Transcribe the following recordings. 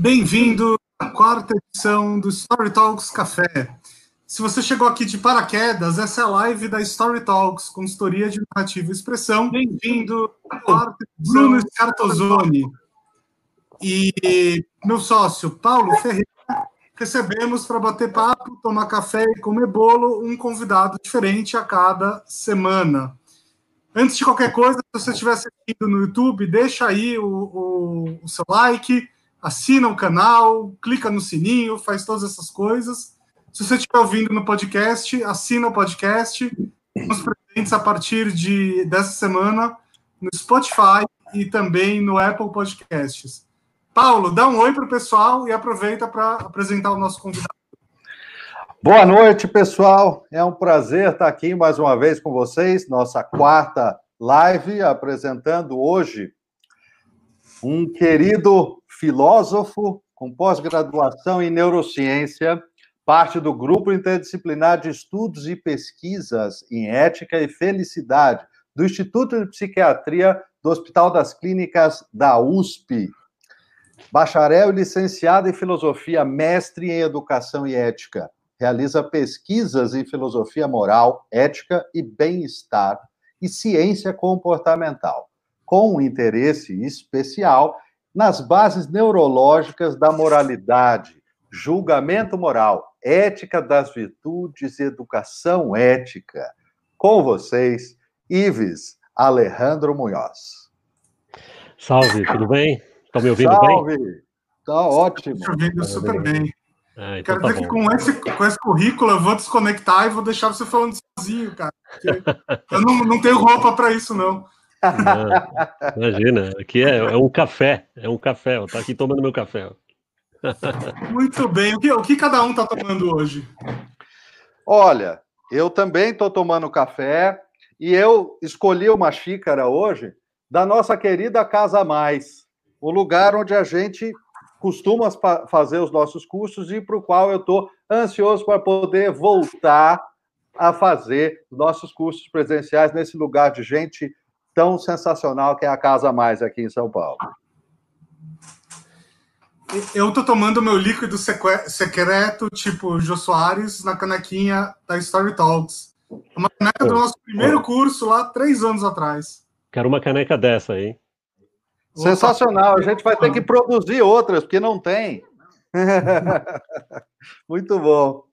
Bem-vindo à quarta edição do Story Talks Café. Se você chegou aqui de paraquedas, essa é a live da Story Talks, consultoria de narrativa e expressão. Bem-vindo à quarta edição. Bruno Scartozoni e meu sócio, Paulo Ferreira, recebemos para bater papo, tomar café e comer bolo um convidado diferente a cada semana. Antes de qualquer coisa, se você estiver assistindo no YouTube, deixa aí o, o, o seu like, assina o canal, clica no sininho, faz todas essas coisas. Se você estiver ouvindo no podcast, assina o podcast. Estamos presentes a partir de, dessa semana no Spotify e também no Apple Podcasts. Paulo, dá um oi para o pessoal e aproveita para apresentar o nosso convidado. Boa noite, pessoal. É um prazer estar aqui mais uma vez com vocês, nossa quarta live, apresentando hoje um querido filósofo com pós-graduação em neurociência, parte do grupo interdisciplinar de estudos e pesquisas em ética e felicidade do Instituto de Psiquiatria do Hospital das Clínicas da USP. Bacharel e licenciado em filosofia, mestre em educação e ética. Realiza pesquisas em filosofia moral, ética e bem-estar e ciência comportamental, com um interesse especial nas bases neurológicas da moralidade, julgamento moral, ética das virtudes e educação ética. Com vocês, Ives Alejandro Munhoz. Salve, tudo bem? Estão me ouvindo Salve. bem? Está ótimo. Estou ouvindo super bem. Ah, então Quero tá dizer bom. que com esse, com esse currículo eu vou desconectar e vou deixar você falando sozinho, cara. Eu não, não tenho roupa para isso, não. Não. Imagina, aqui é, é, um café, é um café, eu tô aqui tomando meu café. Muito bem. O que, o que cada um está tomando hoje? Olha, eu também estou tomando café e eu escolhi uma xícara hoje da nossa querida Casa Mais o lugar onde a gente costuma fazer os nossos cursos e para o qual eu estou ansioso para poder voltar a fazer nossos cursos presenciais nesse lugar de gente tão sensacional que é a Casa Mais aqui em São Paulo. Eu estou tomando meu líquido secreto, tipo Jô Soares, na canequinha da Story Talks. Uma caneca do nosso primeiro curso lá, três anos atrás. Quero uma caneca dessa aí. Sensacional. A gente vai ter que produzir outras, porque não tem. Muito bom.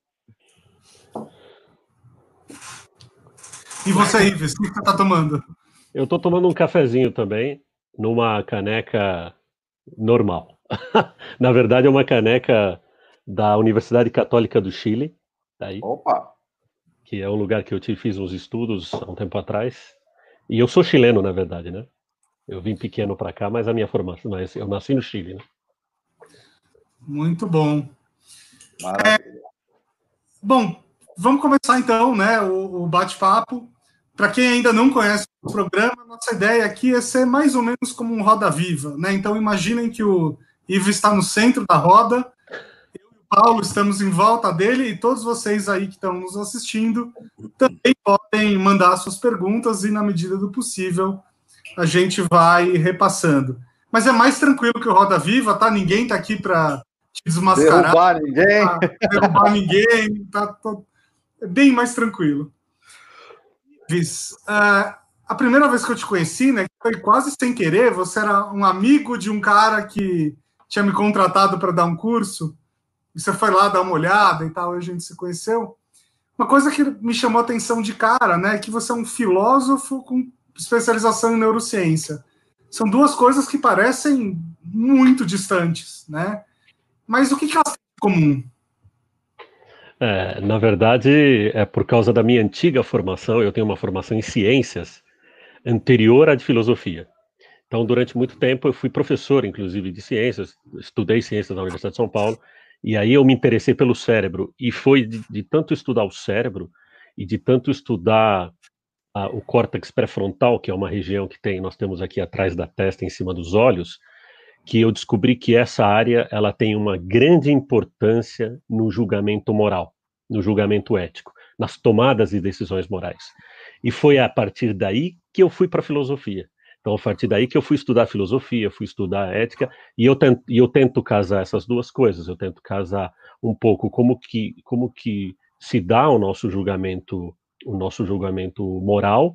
E você, Ives, o que você está tomando? Eu estou tomando um cafezinho também, numa caneca normal. Na verdade, é uma caneca da Universidade Católica do Chile. Daí, Opa! Que é um lugar que eu fiz uns estudos há um tempo atrás. E eu sou chileno, na verdade, né? Eu vim pequeno para cá, mas a minha formação, mas eu nasci no Chile, né? Muito bom. É, bom, vamos começar então, né, o, o bate-papo. Para quem ainda não conhece o programa, nossa ideia aqui é ser mais ou menos como um roda viva, né? Então imaginem que o Ivo está no centro da roda, eu e o Paulo estamos em volta dele e todos vocês aí que estão nos assistindo também podem mandar suas perguntas e na medida do possível a gente vai repassando. Mas é mais tranquilo que o Roda Viva, tá? Ninguém tá aqui para te desmascarar. Derrubar ninguém. Derrubar ninguém. Tá, tá, é bem mais tranquilo. Viz, uh, a primeira vez que eu te conheci, né, foi quase sem querer. Você era um amigo de um cara que tinha me contratado para dar um curso. E você foi lá dar uma olhada e tal, e a gente se conheceu. Uma coisa que me chamou a atenção de cara, né, é que você é um filósofo com especialização em neurociência. São duas coisas que parecem muito distantes, né? Mas o que, que elas têm em comum? É, na verdade, é por causa da minha antiga formação, eu tenho uma formação em ciências anterior à de filosofia. Então, durante muito tempo, eu fui professor, inclusive, de ciências, estudei ciências na Universidade de São Paulo, e aí eu me interessei pelo cérebro, e foi de, de tanto estudar o cérebro e de tanto estudar a, o córtex pré-frontal, que é uma região que tem, nós temos aqui atrás da testa, em cima dos olhos, que eu descobri que essa área ela tem uma grande importância no julgamento moral, no julgamento ético, nas tomadas de decisões morais. E foi a partir daí que eu fui para a filosofia. Então, a partir daí que eu fui estudar filosofia, fui estudar ética, e eu tento, e eu tento casar essas duas coisas. Eu tento casar um pouco como que, como que se dá o nosso julgamento, o nosso julgamento moral,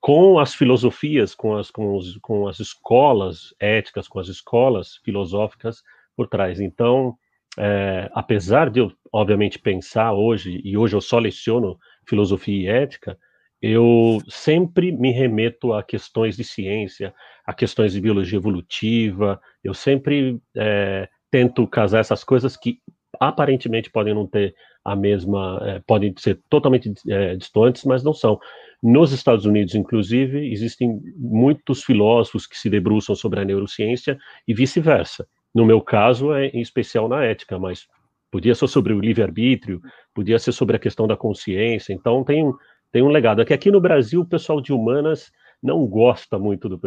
com as filosofias, com as, com, os, com as escolas éticas, com as escolas filosóficas por trás. Então, é, apesar de eu, obviamente, pensar hoje, e hoje eu só leciono filosofia e ética, eu sempre me remeto a questões de ciência, a questões de biologia evolutiva, eu sempre é, tento casar essas coisas que aparentemente podem não ter a mesma, é, podem ser totalmente é, distantes, mas não são. Nos Estados Unidos, inclusive, existem muitos filósofos que se debruçam sobre a neurociência e vice-versa. No meu caso, é em especial na ética, mas podia ser sobre o livre-arbítrio, podia ser sobre a questão da consciência. Então, tem um, tem um legado. É que aqui no Brasil, o pessoal de humanas não gosta muito do,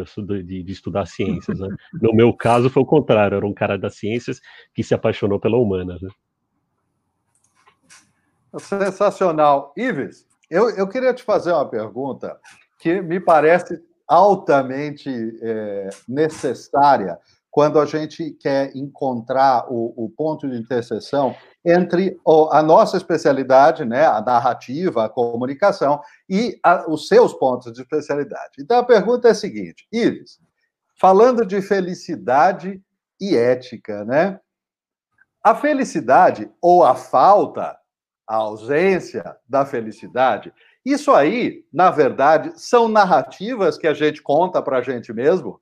de, de estudar ciências. Né? No meu caso, foi o contrário. Era um cara das ciências que se apaixonou pela humanas. Né? Sensacional. Ives, eu, eu queria te fazer uma pergunta que me parece altamente é, necessária quando a gente quer encontrar o, o ponto de interseção entre a nossa especialidade, né, a narrativa, a comunicação, e a, os seus pontos de especialidade. Então a pergunta é a seguinte, Iris, falando de felicidade e ética, né? A felicidade ou a falta, a ausência da felicidade, isso aí, na verdade, são narrativas que a gente conta para a gente mesmo?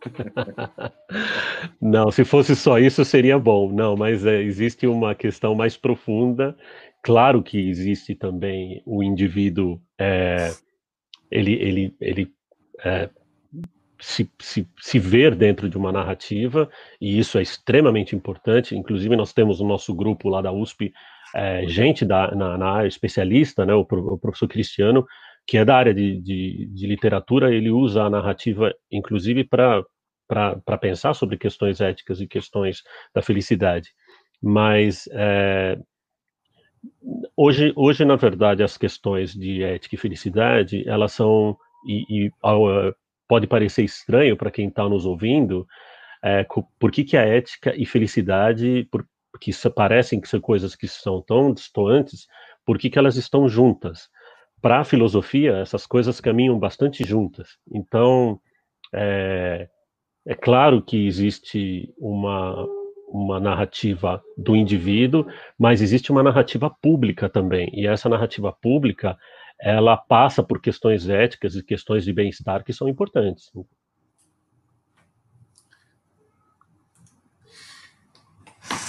Não, se fosse só isso seria bom. Não, mas é, existe uma questão mais profunda. Claro que existe também o indivíduo, é, ele, ele, ele é, se, se, se ver dentro de uma narrativa, e isso é extremamente importante. Inclusive, nós temos no nosso grupo lá da USP é, gente da, na, na, área especialista, né, o, o professor Cristiano, que é da área de, de, de literatura, ele usa a narrativa, inclusive, para pensar sobre questões éticas e questões da felicidade. Mas é, hoje, hoje, na verdade, as questões de ética e felicidade, elas são, e, e pode parecer estranho para quem está nos ouvindo, é, por que, que a ética e felicidade, por, que parecem que são coisas que são tão distantes, por que, que elas estão juntas? para a filosofia, essas coisas caminham bastante juntas. Então, é, é claro que existe uma, uma narrativa do indivíduo, mas existe uma narrativa pública também. E essa narrativa pública, ela passa por questões éticas e questões de bem-estar que são importantes.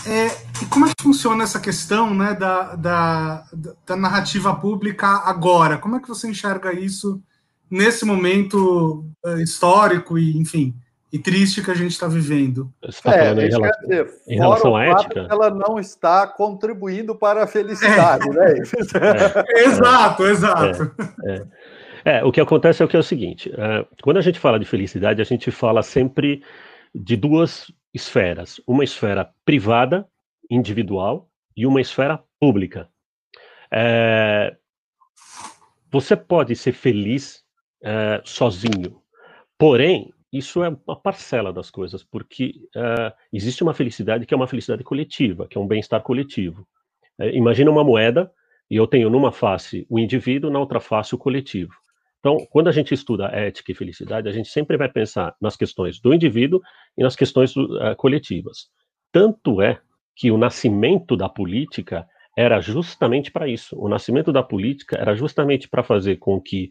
É, e como é que funciona essa questão né, da, da, da, narrativa pública agora? Como é que você enxerga isso nesse momento uh, histórico e, enfim, e triste que a gente está vivendo? Você está é, falando em, relação, dizer, em relação à ética? Ela não está contribuindo para a felicidade, é. né? É. exato, exato. É, é, o que acontece é o que é o seguinte: uh, quando a gente fala de felicidade, a gente fala sempre de duas esferas: uma esfera privada, individual, e uma esfera pública. É, você pode ser feliz é, sozinho, porém, isso é uma parcela das coisas, porque é, existe uma felicidade que é uma felicidade coletiva, que é um bem-estar coletivo. É, imagina uma moeda e eu tenho numa face o indivíduo, na outra face o coletivo. Então, quando a gente estuda ética e felicidade, a gente sempre vai pensar nas questões do indivíduo e nas questões uh, coletivas. Tanto é que o nascimento da política era justamente para isso. O nascimento da política era justamente para fazer com que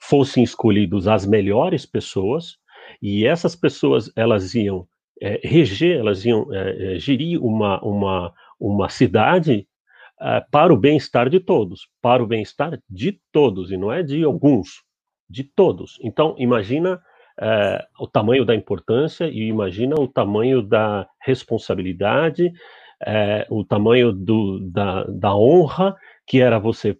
fossem escolhidos as melhores pessoas e essas pessoas elas iam é, reger, elas iam é, gerir uma, uma, uma cidade uh, para o bem-estar de todos, para o bem-estar de todos, e não é de alguns, de todos. Então, imagina uh, o tamanho da importância e imagina o tamanho da responsabilidade, uh, o tamanho do, da, da honra que era você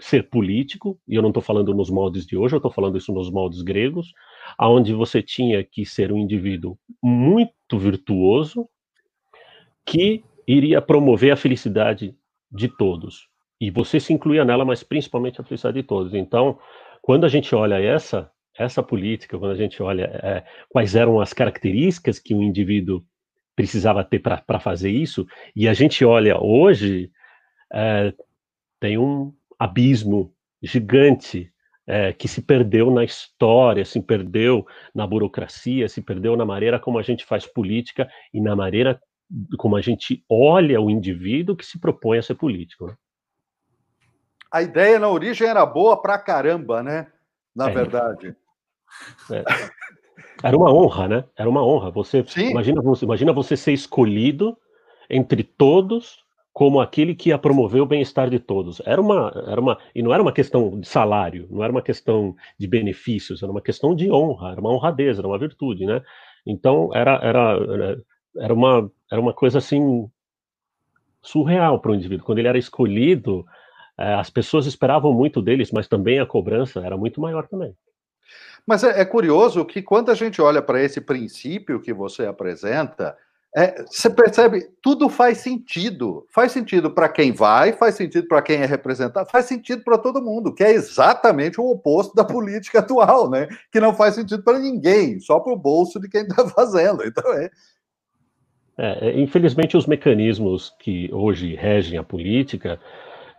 ser político, e eu não estou falando nos moldes de hoje, eu estou falando isso nos moldes gregos, aonde você tinha que ser um indivíduo muito virtuoso que iria promover a felicidade de todos. E você se incluía nela, mas principalmente a felicidade de todos. Então, quando a gente olha essa essa política, quando a gente olha é, quais eram as características que um indivíduo precisava ter para fazer isso, e a gente olha hoje, é, tem um abismo gigante é, que se perdeu na história, se perdeu na burocracia, se perdeu na maneira como a gente faz política e na maneira como a gente olha o indivíduo que se propõe a ser político. Né? A ideia na origem era boa pra caramba, né? Na é. verdade. É. Era uma honra, né? Era uma honra. Você imagina, você imagina você ser escolhido entre todos como aquele que ia promover o bem-estar de todos. Era uma, era uma, e não era uma questão de salário, não era uma questão de benefícios, era uma questão de honra, era uma honradez, era uma virtude, né? Então era, era, era uma, era uma coisa assim surreal para o indivíduo. Quando ele era escolhido, eh, as pessoas esperavam muito deles, mas também a cobrança era muito maior também. Mas é, é curioso que quando a gente olha para esse princípio que você apresenta, é, você percebe, tudo faz sentido. Faz sentido para quem vai, faz sentido para quem é representado, faz sentido para todo mundo, que é exatamente o oposto da política atual, né? Que não faz sentido para ninguém, só para o bolso de quem está fazendo. Então é. É. é. Infelizmente, os mecanismos que hoje regem a política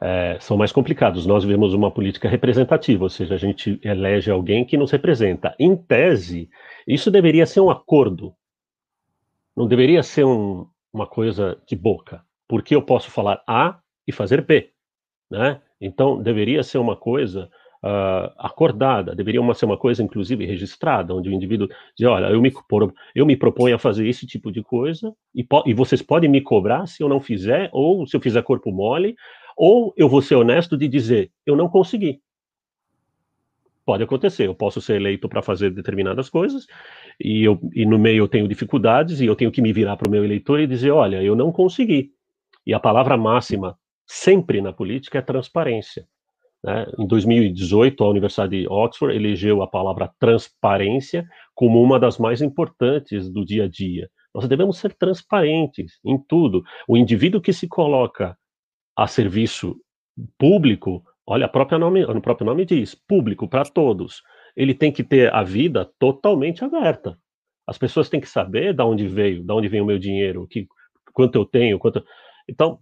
é, são mais complicados. Nós vivemos uma política representativa, ou seja, a gente elege alguém que nos representa. Em tese, isso deveria ser um acordo, não deveria ser um, uma coisa de boca, porque eu posso falar A e fazer B, né? Então, deveria ser uma coisa uh, acordada, deveria uma, ser uma coisa, inclusive, registrada, onde o indivíduo diz, olha, eu me, eu me proponho a fazer esse tipo de coisa, e, e vocês podem me cobrar se eu não fizer, ou se eu fizer corpo mole, ou eu vou ser honesto de dizer, eu não consegui. Pode acontecer, eu posso ser eleito para fazer determinadas coisas, e, eu, e no meio eu tenho dificuldades, e eu tenho que me virar para o meu eleitor e dizer: olha, eu não consegui. E a palavra máxima, sempre na política, é transparência. Né? Em 2018, a Universidade de Oxford elegeu a palavra transparência como uma das mais importantes do dia a dia. Nós devemos ser transparentes em tudo. O indivíduo que se coloca a serviço público, olha, próprio nome, o próprio nome diz, público para todos. Ele tem que ter a vida totalmente aberta. As pessoas têm que saber de onde veio, de onde vem o meu dinheiro, que, quanto eu tenho, quanto. Então,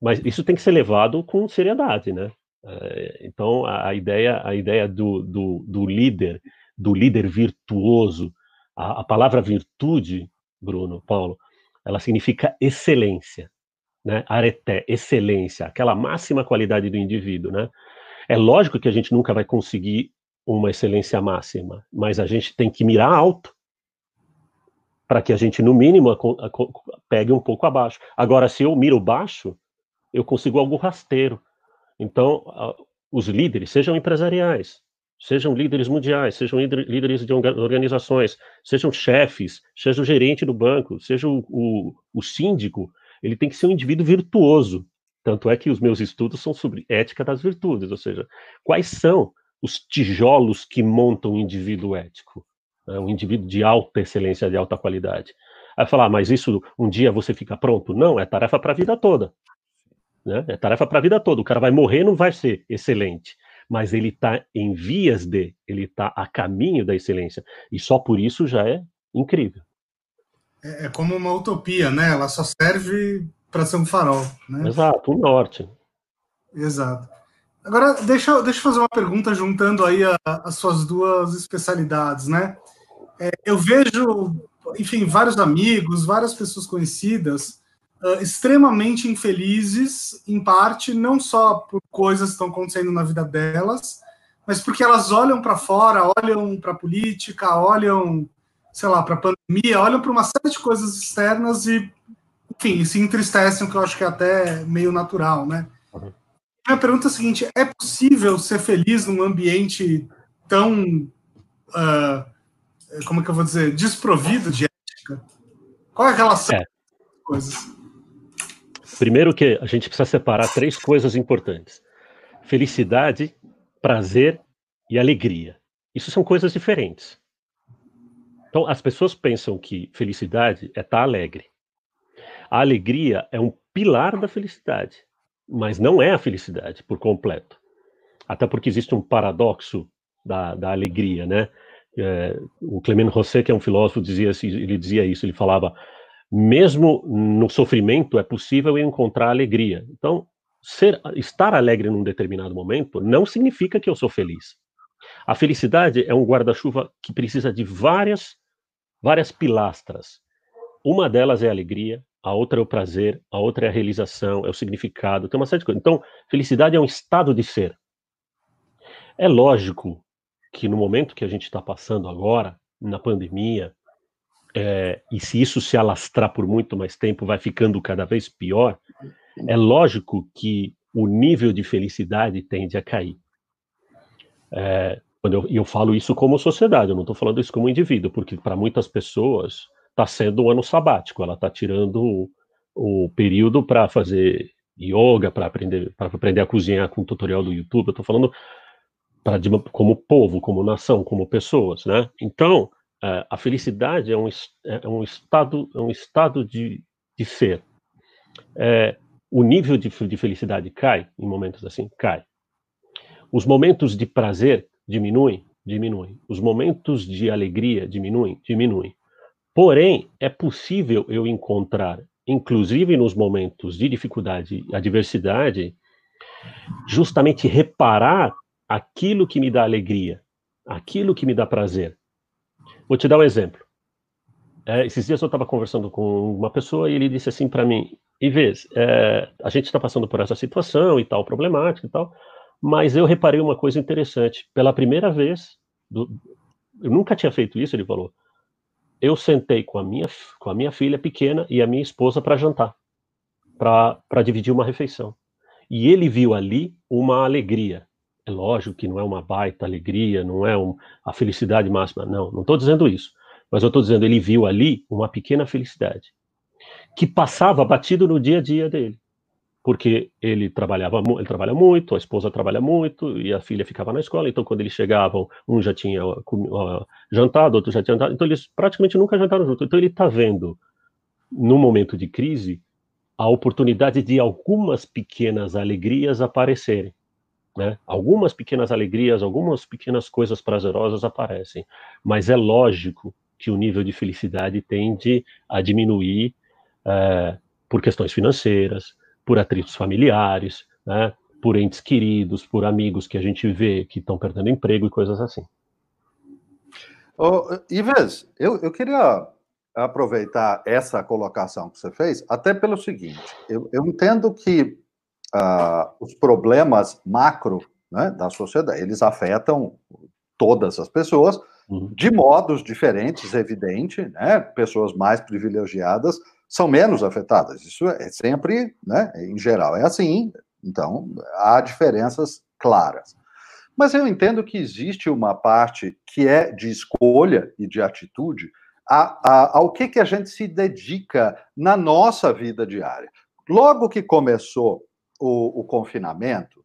mas isso tem que ser levado com seriedade, né? É, então, a, a, ideia, a ideia do, do, do, líder, do líder virtuoso, a, a palavra virtude, Bruno, Paulo, ela significa excelência né? Areté, excelência, aquela máxima qualidade do indivíduo, né? É lógico que a gente nunca vai conseguir uma excelência máxima, mas a gente tem que mirar alto para que a gente, no mínimo, a, a, pegue um pouco abaixo. Agora, se eu miro baixo, eu consigo algo rasteiro. Então, os líderes, sejam empresariais, sejam líderes mundiais, sejam líderes de organizações, sejam chefes, seja o gerente do banco, seja o, o, o síndico, ele tem que ser um indivíduo virtuoso. Tanto é que os meus estudos são sobre ética das virtudes, ou seja, quais são os tijolos que montam um indivíduo ético, né? um indivíduo de alta excelência, de alta qualidade. Aí falar, ah, mas isso um dia você fica pronto? Não, é tarefa para a vida toda. Né? É tarefa para a vida toda. O cara vai morrer, não vai ser excelente, mas ele está em vias de, ele está a caminho da excelência. E só por isso já é incrível é, é como uma utopia, né? Ela só serve para ser um farol. Né? Exato, o norte. Exato. Agora, deixa, deixa eu fazer uma pergunta juntando aí a, as suas duas especialidades, né? É, eu vejo, enfim, vários amigos, várias pessoas conhecidas uh, extremamente infelizes, em parte, não só por coisas que estão acontecendo na vida delas, mas porque elas olham para fora, olham para a política, olham sei lá, para a pandemia, olham para uma série de coisas externas e, enfim, se entristecem, o que eu acho que é até meio natural, né? Uhum. Minha pergunta é a seguinte: é possível ser feliz num ambiente tão, uh, como é que eu vou dizer, desprovido de ética? Qual é a relação é. coisas? Primeiro que a gente precisa separar três coisas importantes: felicidade, prazer e alegria. Isso são coisas diferentes. Então, as pessoas pensam que felicidade é estar alegre. A alegria é um pilar da felicidade, mas não é a felicidade por completo. Até porque existe um paradoxo da, da alegria, né? É, o Clement Rosset, que é um filósofo, dizia, ele dizia isso, ele falava, mesmo no sofrimento é possível encontrar alegria. Então, ser, estar alegre num determinado momento não significa que eu sou feliz. A felicidade é um guarda-chuva que precisa de várias, várias pilastras. Uma delas é a alegria, a outra é o prazer, a outra é a realização, é o significado, tem uma série de coisas. Então, felicidade é um estado de ser. É lógico que no momento que a gente está passando agora, na pandemia, é, e se isso se alastrar por muito mais tempo, vai ficando cada vez pior, é lógico que o nível de felicidade tende a cair. É, quando eu, eu falo isso como sociedade, eu não estou falando isso como indivíduo, porque para muitas pessoas está sendo um ano sabático, ela está tirando o, o período para fazer yoga, para aprender, aprender a cozinhar com tutorial do YouTube. Eu estou falando para como povo, como nação, como pessoas, né? Então, é, a felicidade é um, é um estado, é um estado de, de ser. É, o nível de, de felicidade cai em momentos assim, cai. Os momentos de prazer diminuem, diminuem. Os momentos de alegria diminuem, diminuem. Porém, é possível eu encontrar, inclusive nos momentos de dificuldade, adversidade, justamente reparar aquilo que me dá alegria, aquilo que me dá prazer. Vou te dar um exemplo. É, esses dias eu estava conversando com uma pessoa e ele disse assim para mim: Ives, é, a gente está passando por essa situação e tal, problemática e tal, mas eu reparei uma coisa interessante. Pela primeira vez, do, eu nunca tinha feito isso, ele falou. Eu sentei com a minha, com a minha filha pequena e a minha esposa para jantar, para dividir uma refeição. E ele viu ali uma alegria. É lógico que não é uma baita alegria, não é um, a felicidade máxima, não, não estou dizendo isso. Mas eu estou dizendo, ele viu ali uma pequena felicidade que passava batido no dia a dia dele. Porque ele trabalhava, ele trabalha muito, a esposa trabalha muito e a filha ficava na escola. Então, quando eles chegavam, um já tinha jantado, outro já tinha jantado. Então, eles praticamente nunca jantaram junto. Então, ele está vendo, no momento de crise, a oportunidade de algumas pequenas alegrias aparecerem. Né? Algumas pequenas alegrias, algumas pequenas coisas prazerosas aparecem, mas é lógico que o nível de felicidade tende a diminuir é, por questões financeiras, por atritos familiares, né, por entes queridos, por amigos que a gente vê que estão perdendo emprego e coisas assim. Oh, Ives, eu, eu queria aproveitar essa colocação que você fez, até pelo seguinte: eu, eu entendo que uh, os problemas macro né, da sociedade eles afetam todas as pessoas uhum. de modos diferentes, evidente, né? Pessoas mais privilegiadas são menos afetadas. Isso é sempre, né, em geral, é assim. Então, há diferenças claras. Mas eu entendo que existe uma parte que é de escolha e de atitude a, a, ao que, que a gente se dedica na nossa vida diária. Logo que começou o, o confinamento,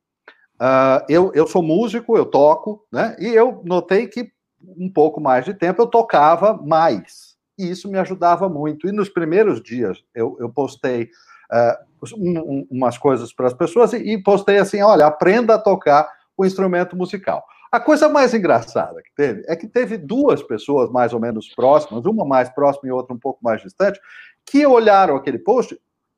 uh, eu, eu sou músico, eu toco, né? E eu notei que um pouco mais de tempo eu tocava mais e isso me ajudava muito. E nos primeiros dias eu, eu postei uh, um, umas coisas para as pessoas e, e postei assim: olha, aprenda a tocar o instrumento musical. A coisa mais engraçada que teve é que teve duas pessoas mais ou menos próximas, uma mais próxima e outra um pouco mais distante, que olharam aquele post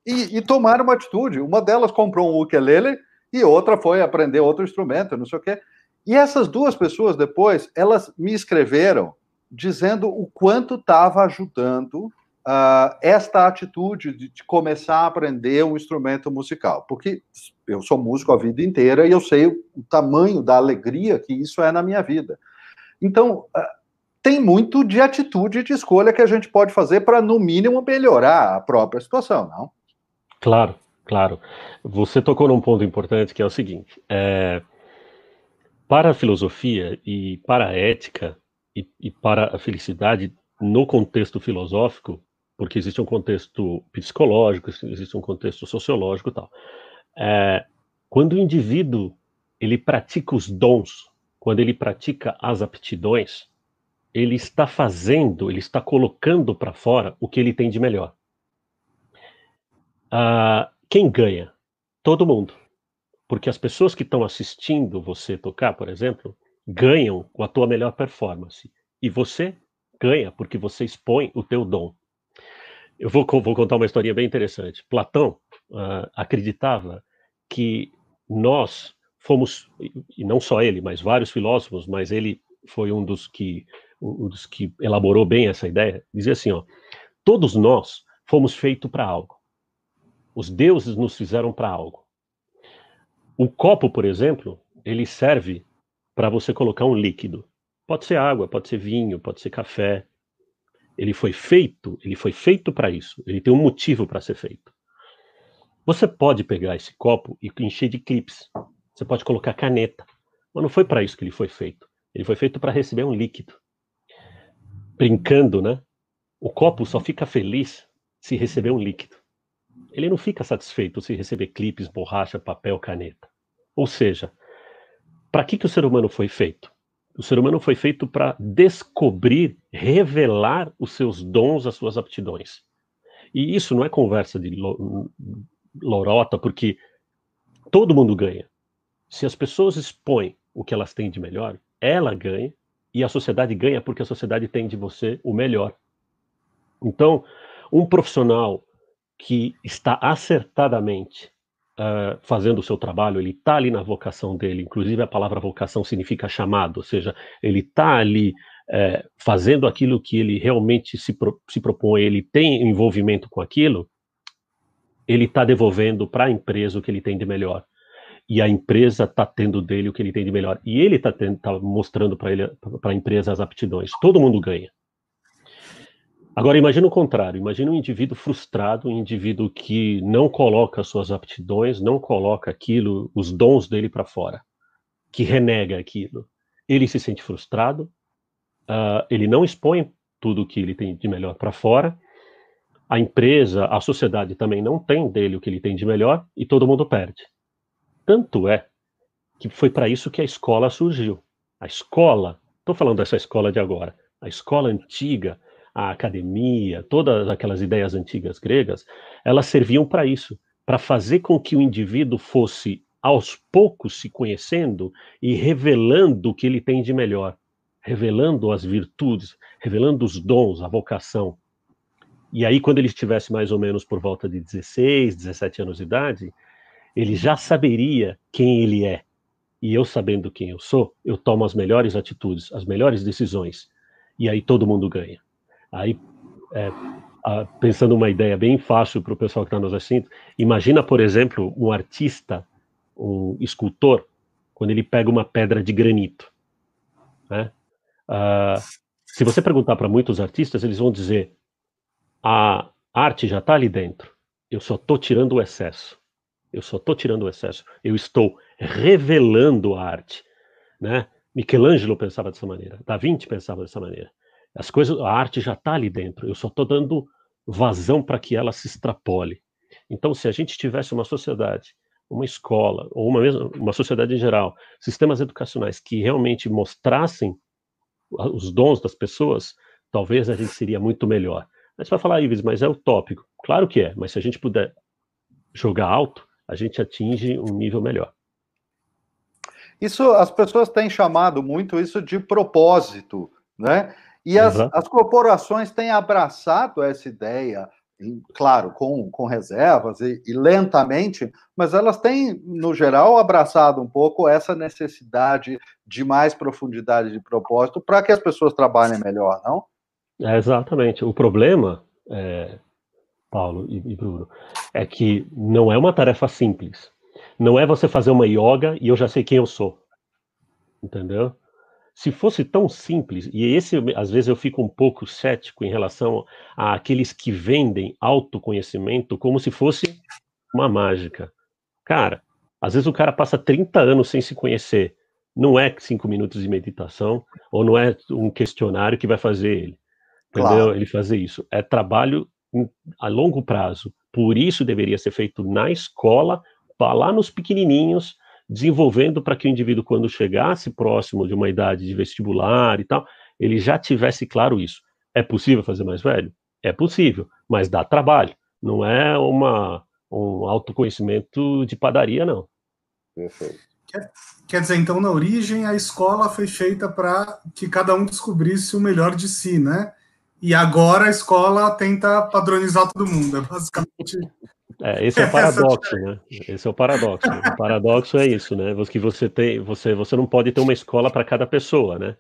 e, e tomaram uma atitude. Uma delas comprou um ukulele e outra foi aprender outro instrumento, não sei o quê. E essas duas pessoas depois, elas me escreveram dizendo o quanto estava ajudando uh, esta atitude de, de, começar a aprender um instrumento musical. Porque eu sou músico a vida inteira e eu sei o, o tamanho da alegria que isso é na minha vida. Então, uh, tem muito de atitude de escolha que a gente pode fazer para, no mínimo, melhorar a própria situação, não? Claro, claro. Você tocou num ponto importante que é o seguinte: é, para a filosofia e para a ética, e, e para a felicidade no contexto filosófico, porque existe um contexto psicológico, existe um contexto sociológico e tal. É, quando o indivíduo ele pratica os dons, quando ele pratica as aptidões, ele está fazendo, ele está colocando para fora o que ele tem de melhor. Ah, quem ganha? Todo mundo. Porque as pessoas que estão assistindo você tocar, por exemplo, ganham com a tua melhor performance. E você ganha porque você expõe o teu dom. Eu vou, vou contar uma historinha bem interessante. Platão uh, acreditava que nós fomos, e não só ele, mas vários filósofos, mas ele foi um dos que, um dos que elaborou bem essa ideia, dizia assim, ó, todos nós fomos feitos para algo. Os deuses nos fizeram para algo. O copo, por exemplo, ele serve para você colocar um líquido. Pode ser água, pode ser vinho, pode ser café. Ele foi feito, ele foi feito para isso. Ele tem um motivo para ser feito. Você pode pegar esse copo e encher de clips. Você pode colocar caneta. Mas não foi para isso que ele foi feito. Ele foi feito para receber um líquido. Brincando, né? O copo só fica feliz se receber um líquido. Ele não fica satisfeito se receber clipes, borracha, papel, caneta. Ou seja, para que, que o ser humano foi feito? O ser humano foi feito para descobrir, revelar os seus dons, as suas aptidões. E isso não é conversa de lorota, porque todo mundo ganha. Se as pessoas expõem o que elas têm de melhor, ela ganha e a sociedade ganha porque a sociedade tem de você o melhor. Então, um profissional que está acertadamente uh, fazendo o seu trabalho, ele está ali na vocação dele, inclusive a palavra vocação significa chamado, ou seja, ele está ali uh, fazendo aquilo que ele realmente se, pro, se propõe, ele tem envolvimento com aquilo, ele está devolvendo para a empresa o que ele tem de melhor. E a empresa está tendo dele o que ele tem de melhor. E ele está tá mostrando para a empresa as aptidões. Todo mundo ganha. Agora, imagine o contrário. Imagine um indivíduo frustrado, um indivíduo que não coloca suas aptidões, não coloca aquilo, os dons dele para fora, que renega aquilo. Ele se sente frustrado, uh, ele não expõe tudo o que ele tem de melhor para fora, a empresa, a sociedade também não tem dele o que ele tem de melhor e todo mundo perde. Tanto é que foi para isso que a escola surgiu. A escola, estou falando dessa escola de agora, a escola antiga, a academia, todas aquelas ideias antigas gregas, elas serviam para isso, para fazer com que o indivíduo fosse aos poucos se conhecendo e revelando o que ele tem de melhor, revelando as virtudes, revelando os dons, a vocação. E aí, quando ele estivesse mais ou menos por volta de 16, 17 anos de idade, ele já saberia quem ele é. E eu sabendo quem eu sou, eu tomo as melhores atitudes, as melhores decisões. E aí todo mundo ganha. Aí, é, a, pensando uma ideia bem fácil para o pessoal que está nos assistindo, imagina, por exemplo, um artista, um escultor, quando ele pega uma pedra de granito. Né? Uh, se você perguntar para muitos artistas, eles vão dizer: a arte já está ali dentro, eu só estou tirando o excesso. Eu só estou tirando o excesso. Eu estou revelando a arte. Né? Michelangelo pensava dessa maneira, Da Vinci pensava dessa maneira. As coisas, a arte já está ali dentro. Eu só estou dando vazão para que ela se extrapole. Então, se a gente tivesse uma sociedade, uma escola, ou uma, uma sociedade em geral, sistemas educacionais que realmente mostrassem os dons das pessoas, talvez a gente seria muito melhor. Mas você vai falar, Ives, mas é utópico. Claro que é, mas se a gente puder jogar alto, a gente atinge um nível melhor. Isso, as pessoas têm chamado muito isso de propósito, né? E as, uhum. as corporações têm abraçado essa ideia, claro, com, com reservas e, e, lentamente, mas elas têm, no geral, abraçado um pouco essa necessidade de mais profundidade de propósito para que as pessoas trabalhem melhor, não? É, exatamente. O problema, é, Paulo e, e Bruno, é que não é uma tarefa simples. Não é você fazer uma yoga e eu já sei quem eu sou. Entendeu? Se fosse tão simples, e esse às vezes eu fico um pouco cético em relação àqueles que vendem autoconhecimento como se fosse uma mágica. Cara, às vezes o cara passa 30 anos sem se conhecer. Não é cinco minutos de meditação, ou não é um questionário que vai fazer ele. Entendeu? Claro. Ele fazer isso. É trabalho a longo prazo. Por isso deveria ser feito na escola, lá nos pequenininhos, desenvolvendo para que o indivíduo, quando chegasse próximo de uma idade de vestibular e tal, ele já tivesse claro isso. É possível fazer mais velho? É possível, mas dá trabalho. Não é uma, um autoconhecimento de padaria, não. Perfeito. Quer, quer dizer, então, na origem, a escola foi feita para que cada um descobrisse o melhor de si, né? E agora a escola tenta padronizar todo mundo. É basicamente. É, esse é o paradoxo, né? Esse é o paradoxo. O paradoxo é isso, né? Que você tem, você, você não pode ter uma escola para cada pessoa, né?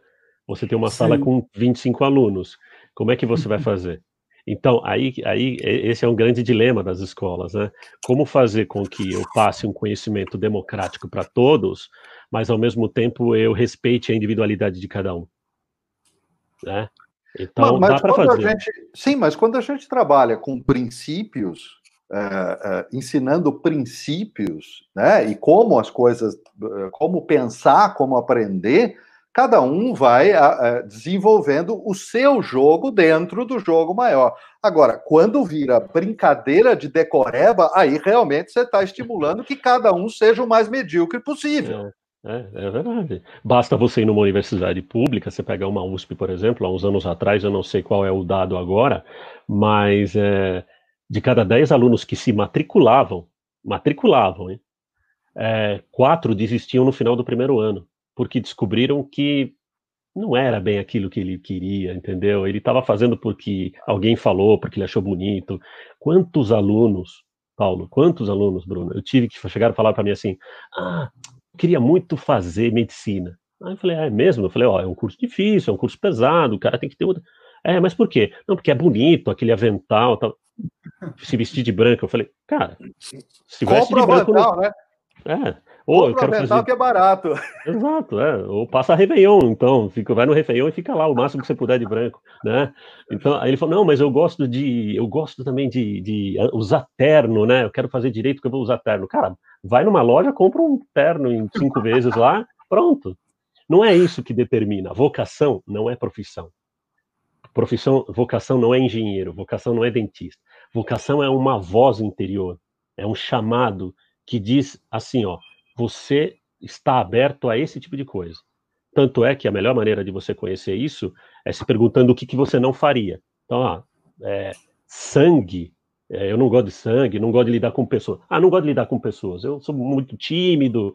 Você tem uma Sim. sala com 25 alunos. Como é que você vai fazer? Então, aí, aí esse é um grande dilema das escolas, né? Como fazer com que eu passe um conhecimento democrático para todos, mas ao mesmo tempo eu respeite a individualidade de cada um, né? Então, mas, mas dá para fazer. Gente, sim, mas quando a gente trabalha com princípios, é, é, ensinando princípios, né, e como as coisas, eh, como pensar, como aprender, cada um vai desenvolvendo o seu jogo dentro do jogo maior. Agora, quando vira brincadeira de decoreba, aí realmente você está estimulando que cada um seja o mais medíocre possível. É, é, é, verdade. Basta você ir numa universidade pública, você pegar uma USP, por exemplo, há uns anos atrás, eu não sei qual é o dado agora, mas é, de cada 10 alunos que se matriculavam, matriculavam, hein, é, quatro desistiam no final do primeiro ano porque descobriram que não era bem aquilo que ele queria, entendeu? Ele estava fazendo porque alguém falou, porque ele achou bonito. Quantos alunos, Paulo, quantos alunos, Bruno, eu tive que chegar a falar para mim assim: ah, queria muito fazer medicina. Aí eu falei, ah, é mesmo? Eu falei, ó, oh, é um curso difícil, é um curso pesado, o cara tem que ter. É, mas por quê? Não, porque é bonito, aquele avental, tal. Se vestir de branco. Eu falei, cara, se veste de branco. Não... né? É, ou eu quero fazer... que é barato. Exato, é. Ou passa a Réveillon, então, fica, vai no Réveillon e fica lá o máximo que você puder de branco, né? Então, aí ele falou, não, mas eu gosto de, eu gosto também de, de usar terno, né? Eu quero fazer direito que eu vou usar terno. Cara, vai numa loja, compra um terno em cinco vezes lá, pronto. Não é isso que determina. Vocação não é profissão. Profissão, vocação não é engenheiro, vocação não é dentista. Vocação é uma voz interior, é um chamado que diz assim, ó, você está aberto a esse tipo de coisa. Tanto é que a melhor maneira de você conhecer isso é se perguntando o que, que você não faria. Então, ah, é, sangue, é, eu não gosto de sangue, não gosto de lidar com pessoas. Ah, não gosto de lidar com pessoas, eu sou muito tímido.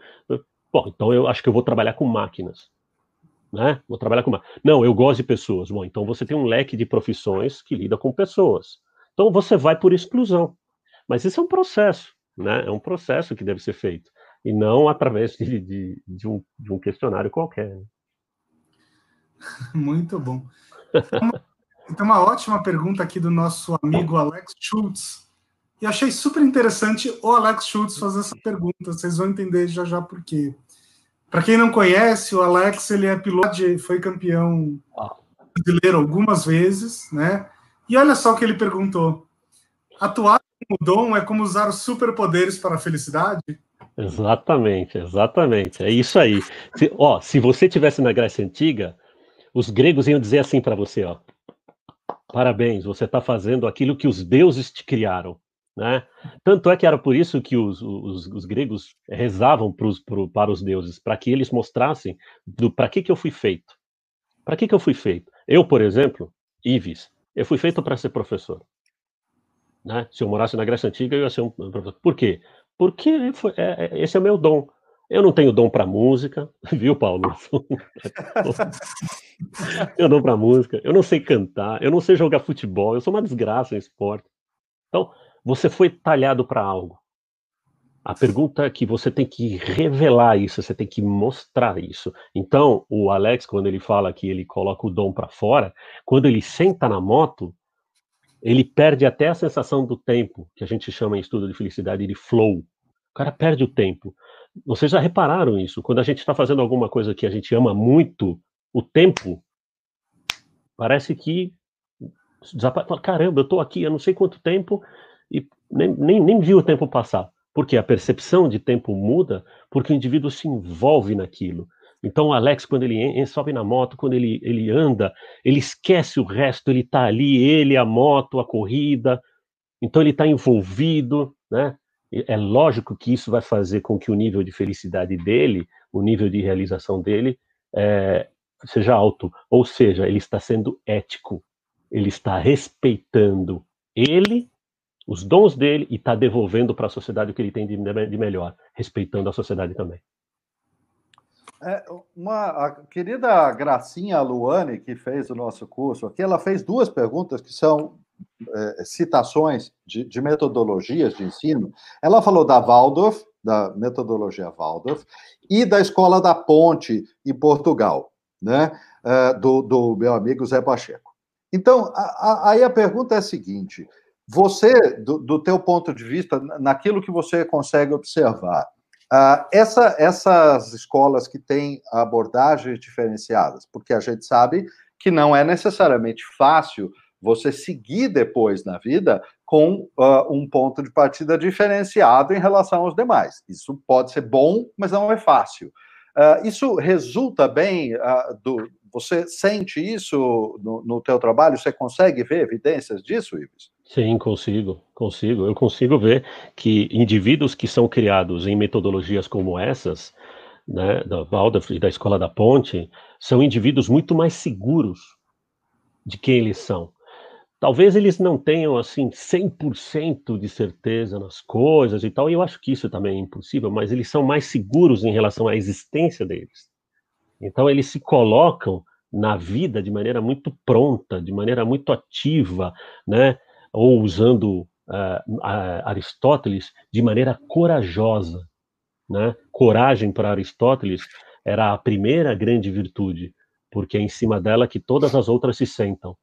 Bom, então eu acho que eu vou trabalhar com máquinas. Né? Vou trabalhar com máquinas. Não, eu gosto de pessoas. Bom, então você tem um leque de profissões que lida com pessoas. Então você vai por exclusão. Mas isso é um processo, né? É um processo que deve ser feito e não através de, de, de, um, de um, questionário qualquer. Muito bom. Então, uma ótima pergunta aqui do nosso amigo Alex Schultz. E achei super interessante o Alex Schultz fazer essa pergunta. Vocês vão entender já já por quê. Para quem não conhece, o Alex ele é piloto, foi campeão brasileiro algumas vezes, né? E olha só o que ele perguntou: atuar como dom é como usar os superpoderes para a felicidade? Exatamente, exatamente. É isso aí. Se, ó, se você tivesse na Grécia Antiga, os gregos iam dizer assim para você, ó. Parabéns, você está fazendo aquilo que os deuses te criaram. Né? Tanto é que era por isso que os, os, os gregos rezavam pros, pro, para os deuses, para que eles mostrassem para que, que eu fui feito. Para que, que eu fui feito? Eu, por exemplo, Ives, eu fui feito para ser professor. Né? Se eu morasse na Grécia Antiga, eu ia ser um professor. Por quê? Porque foi, é, é, esse é o meu dom. Eu não tenho dom para música, viu, Paulo? eu dom para música, eu não sei cantar, eu não sei jogar futebol, eu sou uma desgraça em esporte. Então, você foi talhado para algo. A pergunta é que você tem que revelar isso, você tem que mostrar isso. Então, o Alex, quando ele fala que ele coloca o dom para fora, quando ele senta na moto, ele perde até a sensação do tempo, que a gente chama em estudo de felicidade de flow. O cara perde o tempo. Vocês já repararam isso? Quando a gente está fazendo alguma coisa que a gente ama muito, o tempo parece que. Caramba, eu estou aqui há não sei quanto tempo e nem, nem, nem vi o tempo passar. Porque a percepção de tempo muda porque o indivíduo se envolve naquilo. Então, o Alex, quando ele sobe na moto, quando ele, ele anda, ele esquece o resto, ele está ali, ele, a moto, a corrida. Então, ele está envolvido, né? É lógico que isso vai fazer com que o nível de felicidade dele, o nível de realização dele, é, seja alto. Ou seja, ele está sendo ético, ele está respeitando ele, os dons dele e está devolvendo para a sociedade o que ele tem de, de melhor, respeitando a sociedade também. É, uma, a querida Gracinha Luane, que fez o nosso curso aqui, ela fez duas perguntas que são é, citações de, de, metodologias de ensino. Ela falou da Waldorf, da metodologia Waldorf, e da Escola da Ponte, em Portugal, né? É, do, do meu amigo Zé Pacheco. Então, a, a, aí a pergunta é a seguinte: você, do, do teu ponto de vista, naquilo que você consegue observar, uh, essa, essas escolas que têm abordagens diferenciadas, porque a gente sabe que não é necessariamente fácil você seguir depois na vida com uh, um ponto de partida diferenciado em relação aos demais. Isso pode ser bom, mas não é fácil. Uh, isso resulta bem uh, do. Você sente isso no, no teu trabalho? Você consegue ver evidências disso, Ives? Sim, consigo, consigo. Eu consigo ver que indivíduos que são criados em metodologias como essas, né, da Waldorf e da Escola da Ponte, são indivíduos muito mais seguros de quem eles são. Talvez eles não tenham, assim, 100% de certeza nas coisas e tal, e eu acho que isso também é impossível, mas eles são mais seguros em relação à existência deles. Então, eles se colocam na vida de maneira muito pronta, de maneira muito ativa, né? Ou usando uh, Aristóteles, de maneira corajosa, né? Coragem para Aristóteles era a primeira grande virtude, porque é em cima dela que todas as outras se sentam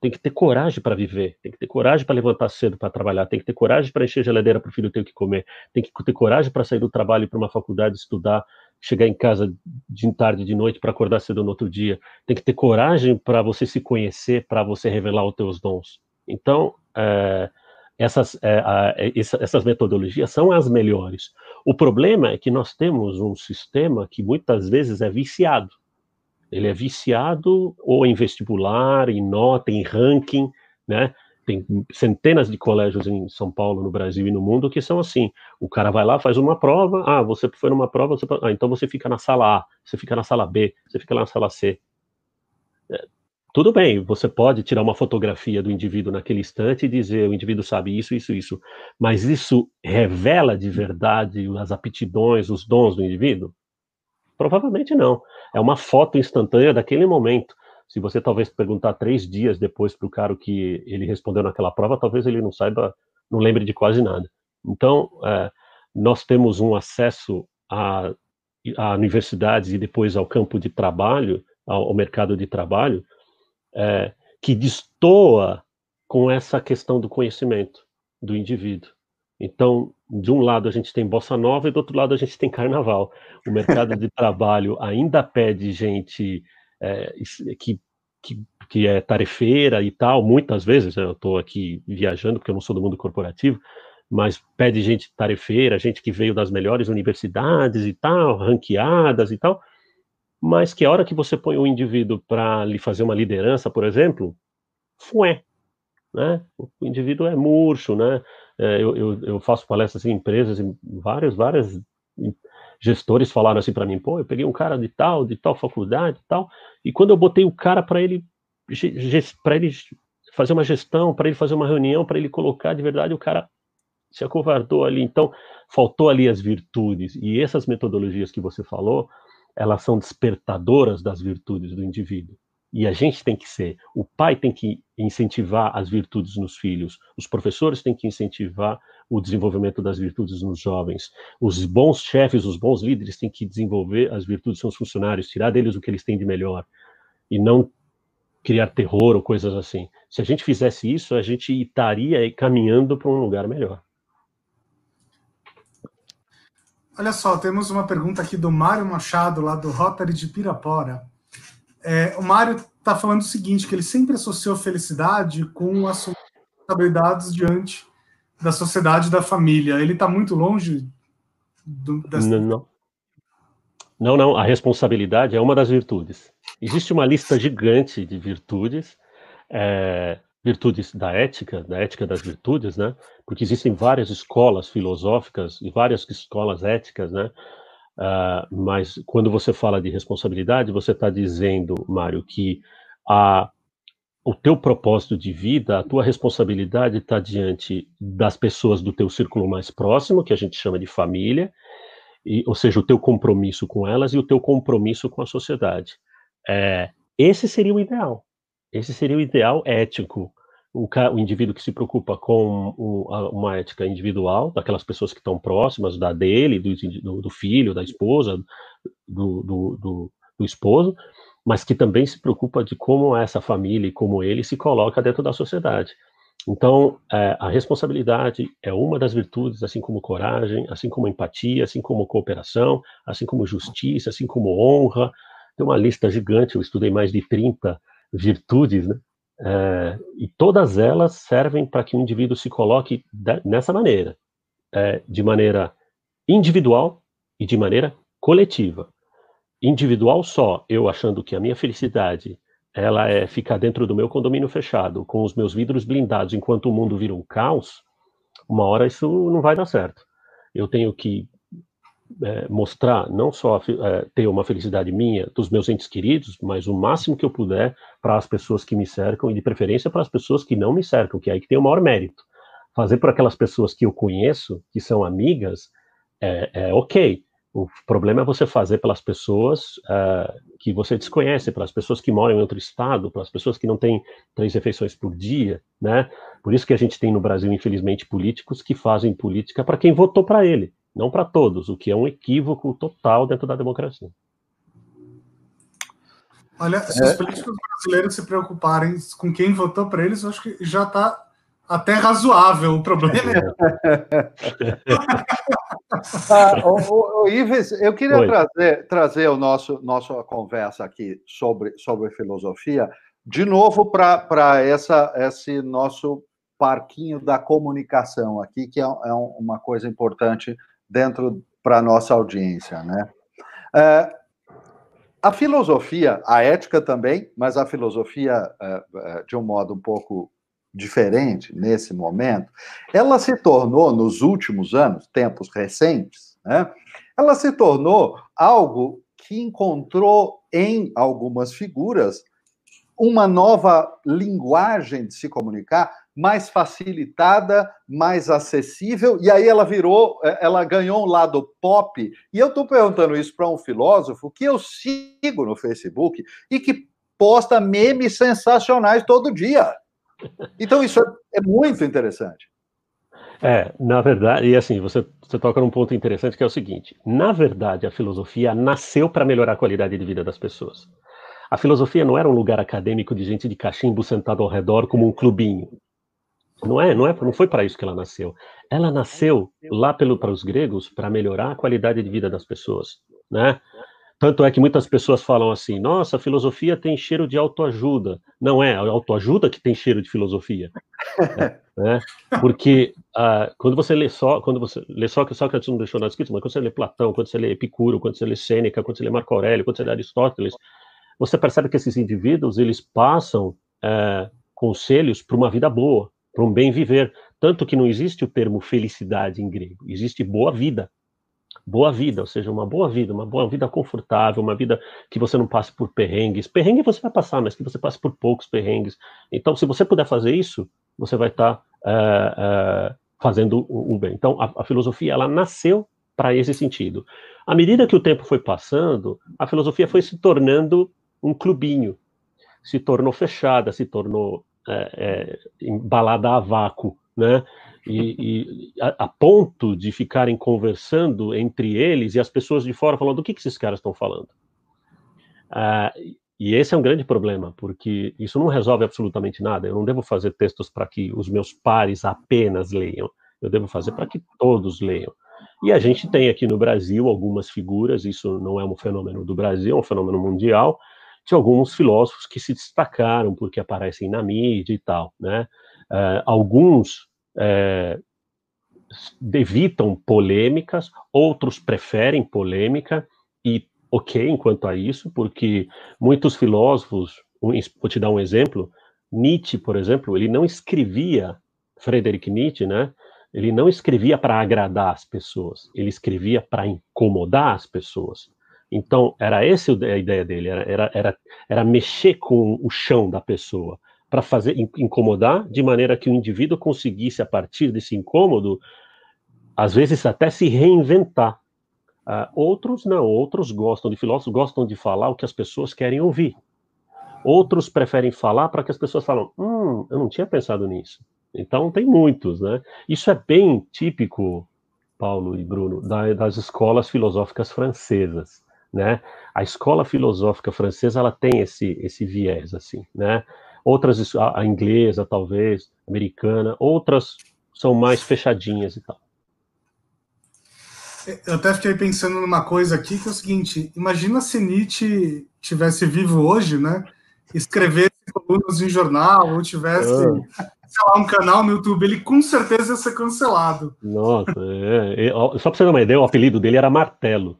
tem que ter coragem para viver, tem que ter coragem para levantar cedo para trabalhar, tem que ter coragem para encher a geladeira para o filho ter o que comer, tem que ter coragem para sair do trabalho para uma faculdade estudar, chegar em casa de tarde de noite para acordar cedo no outro dia, tem que ter coragem para você se conhecer, para você revelar os teus dons. Então, é, essas, é, a, essas metodologias são as melhores. O problema é que nós temos um sistema que muitas vezes é viciado. Ele é viciado ou em vestibular, em nota, em ranking, né? Tem centenas de colégios em São Paulo, no Brasil e no mundo que são assim. O cara vai lá, faz uma prova, ah, você foi numa prova, você... ah, então você fica na sala A, você fica na sala B, você fica na sala C. É, tudo bem, você pode tirar uma fotografia do indivíduo naquele instante e dizer o indivíduo sabe isso, isso, isso. Mas isso revela de verdade as aptidões, os dons do indivíduo? Provavelmente não. É uma foto instantânea daquele momento. Se você talvez perguntar três dias depois para o cara o que ele respondeu naquela prova, talvez ele não saiba, não lembre de quase nada. Então, é, nós temos um acesso a, a, universidades e depois ao campo de trabalho, ao, ao mercado de trabalho, é, que destoa com essa questão do conhecimento do indivíduo. Então, de um lado a gente tem bossa nova e do outro lado a gente tem carnaval. O mercado de trabalho ainda pede gente é, que, que, que, é tarefeira e tal, muitas vezes, né, eu estou aqui viajando porque eu não sou do mundo corporativo, mas pede gente tarefeira, gente que veio das melhores universidades e tal, ranqueadas e tal, mas que a hora que você põe o indivíduo para lhe fazer uma liderança, por exemplo, fué, né? O indivíduo é murcho, né? É, eu, eu, eu, faço palestras em empresas e vários, várias gestores falaram assim para mim, pô, eu peguei um cara de tal, de tal faculdade tal, e quando eu botei o cara para ele para ele fazer uma gestão, para ele fazer uma reunião, para ele colocar de verdade, o cara se acovardou ali. Então, faltou ali as virtudes. E essas metodologias que você falou, elas são despertadoras das virtudes do indivíduo. E a gente tem que ser, o pai tem que incentivar as virtudes nos filhos, os professores têm que incentivar o desenvolvimento das virtudes nos jovens, os bons chefes, os bons líderes têm que desenvolver as virtudes dos funcionários, tirar deles o que eles têm de melhor, e não criar terror ou coisas assim. Se a gente fizesse isso, a gente estaria caminhando para um lugar melhor. Olha só, temos uma pergunta aqui do Mário Machado, lá do Rotary de Pirapora. É, o Mário está falando o seguinte, que ele sempre associou felicidade com as responsabilidades diante da sociedade da família. Ele está muito longe do, não, não. Não, não. A responsabilidade é uma das virtudes. Existe uma lista gigante de virtudes, é, virtudes da ética, da ética das virtudes, né? Porque existem várias escolas filosóficas e várias escolas éticas, né? Uh, mas quando você fala de responsabilidade, você está dizendo, Mário, que a, o teu propósito de vida, a tua responsabilidade está diante das pessoas do teu círculo mais próximo, que a gente chama de família, e, ou seja, o teu compromisso com elas e o teu compromisso com a sociedade. É, esse seria o ideal. Esse seria o ideal ético. O, o indivíduo que se preocupa com uma ética individual, daquelas pessoas que estão próximas, da dele, do, do filho, da esposa, do, do, do esposo, mas que também se preocupa de como essa família e como ele se coloca dentro da sociedade. Então, é, a responsabilidade é uma das virtudes, assim como coragem, assim como empatia, assim como cooperação, assim como justiça, assim como honra. Tem uma lista gigante, eu estudei mais de 30 virtudes, né? É, e todas elas servem para que o indivíduo se coloque nessa maneira, é, de maneira individual e de maneira coletiva individual só, eu achando que a minha felicidade ela é ficar dentro do meu condomínio fechado, com os meus vidros blindados, enquanto o mundo vira um caos, uma hora isso não vai dar certo. Eu tenho que é, mostrar, não só é, ter uma felicidade minha, dos meus entes queridos, mas o máximo que eu puder para as pessoas que me cercam, e de preferência para as pessoas que não me cercam, que é aí que tem o maior mérito. Fazer por aquelas pessoas que eu conheço, que são amigas, é, é ok. O problema é você fazer pelas pessoas uh, que você desconhece, pelas pessoas que moram em outro estado, pelas pessoas que não têm três refeições por dia, né? Por isso que a gente tem no Brasil, infelizmente, políticos que fazem política para quem votou para ele, não para todos, o que é um equívoco total dentro da democracia. Olha, se é. os políticos brasileiros se preocuparem com quem votou para eles, eu acho que já está até razoável. O problema é. ah, o, o, Ives, eu queria trazer, trazer o nosso nossa conversa aqui sobre, sobre filosofia de novo para esse nosso parquinho da comunicação aqui, que é, é uma coisa importante dentro para a nossa audiência, né? É, a filosofia, a ética também, mas a filosofia é, é de um modo um pouco diferente nesse momento, ela se tornou, nos últimos anos, tempos recentes, né, ela se tornou algo que encontrou em algumas figuras uma nova linguagem de se comunicar mais facilitada, mais acessível, e aí ela virou, é, ela ganhou um lado pop. E eu estou perguntando isso para um filósofo que eu sigo no Facebook e que posta memes sensacionais todo dia. Então, isso é, muito interessante. É, na verdade, e assim, você, você toca num ponto interessante que é o seguinte: na verdade, a filosofia nasceu para melhorar a qualidade de vida das pessoas. A filosofia não era um lugar acadêmico de gente de cachimbo sentado ao redor como um clubinho. Não é, não é, não foi para isso que ela nasceu. Ela nasceu lá pelo para os gregos para melhorar a qualidade de vida das pessoas, né? Tanto é que muitas pessoas falam assim: nossa, a filosofia tem cheiro de autoajuda. Não é a autoajuda que tem cheiro de filosofia. né? Porque uh, quando você lê só, quando você lê só que Sócrates não deixou nada escrito, mas quando você lê Platão, quando você lê Epicuro, quando você lê Sêneca, quando você lê Marco Aurélio, quando você lê Aristóteles, você percebe que esses indivíduos eles passam uh, conselhos para uma vida boa, para um bem viver. Tanto que não existe o termo felicidade em grego, existe boa vida boa vida, ou seja, uma boa vida, uma boa vida confortável, uma vida que você não passe por perrengues. Perrengue você vai passar, mas que você passe por poucos perrengues. Então, se você puder fazer isso, você vai estar tá, uh, uh, fazendo um bem. Então, a, a filosofia ela nasceu para esse sentido. À medida que o tempo foi passando, a filosofia foi se tornando um clubinho, se tornou fechada, se tornou é, é, embalada a vácuo, né? e, e a, a, ponto de ficarem conversando entre eles e as pessoas de fora falando do que, que esses caras estão falando. Ah, e esse é um grande problema, porque isso não resolve absolutamente nada. Eu não devo fazer textos para que os meus pares apenas leiam, eu devo fazer para que todos leiam. E a gente tem aqui no Brasil algumas figuras, isso não é um fenômeno do Brasil, é um fenômeno mundial, de alguns filósofos que se destacaram porque aparecem na mídia e tal, né? Uh, alguns é, evitam polêmicas, outros preferem polêmica, e ok enquanto a isso, porque muitos filósofos, vou te dar um exemplo, Nietzsche, por exemplo, ele não escrevia, Friedrich Nietzsche, né? Ele não escrevia para agradar as pessoas, ele escrevia para incomodar as pessoas. Então, era essa a ideia dele, era, era, era, era mexer com o chão da pessoa para fazer incomodar, de maneira que o indivíduo conseguisse, a partir desse incômodo, às vezes até se reinventar. Uh, outros não, outros gostam de filósofos, gostam de falar o que as pessoas querem ouvir. Outros preferem falar para que as pessoas falam, hum, eu não tinha pensado nisso. Então tem muitos, né? Isso é bem típico, Paulo e Bruno, da, das escolas filosóficas francesas, né? A escola filosófica francesa ela tem esse esse viés assim, né? Outras a, a inglesa talvez, americana, outras são mais fechadinhas e tal. Eu até fiquei pensando numa coisa aqui que é o seguinte: imagina se Nietzsche tivesse vivo hoje, né? Escrevesse colunas em jornal ou tivesse, ah. sei lá, um canal no YouTube, ele com certeza ia ser cancelado. Nossa, é. Só para você ter uma ideia, o apelido dele era Martelo.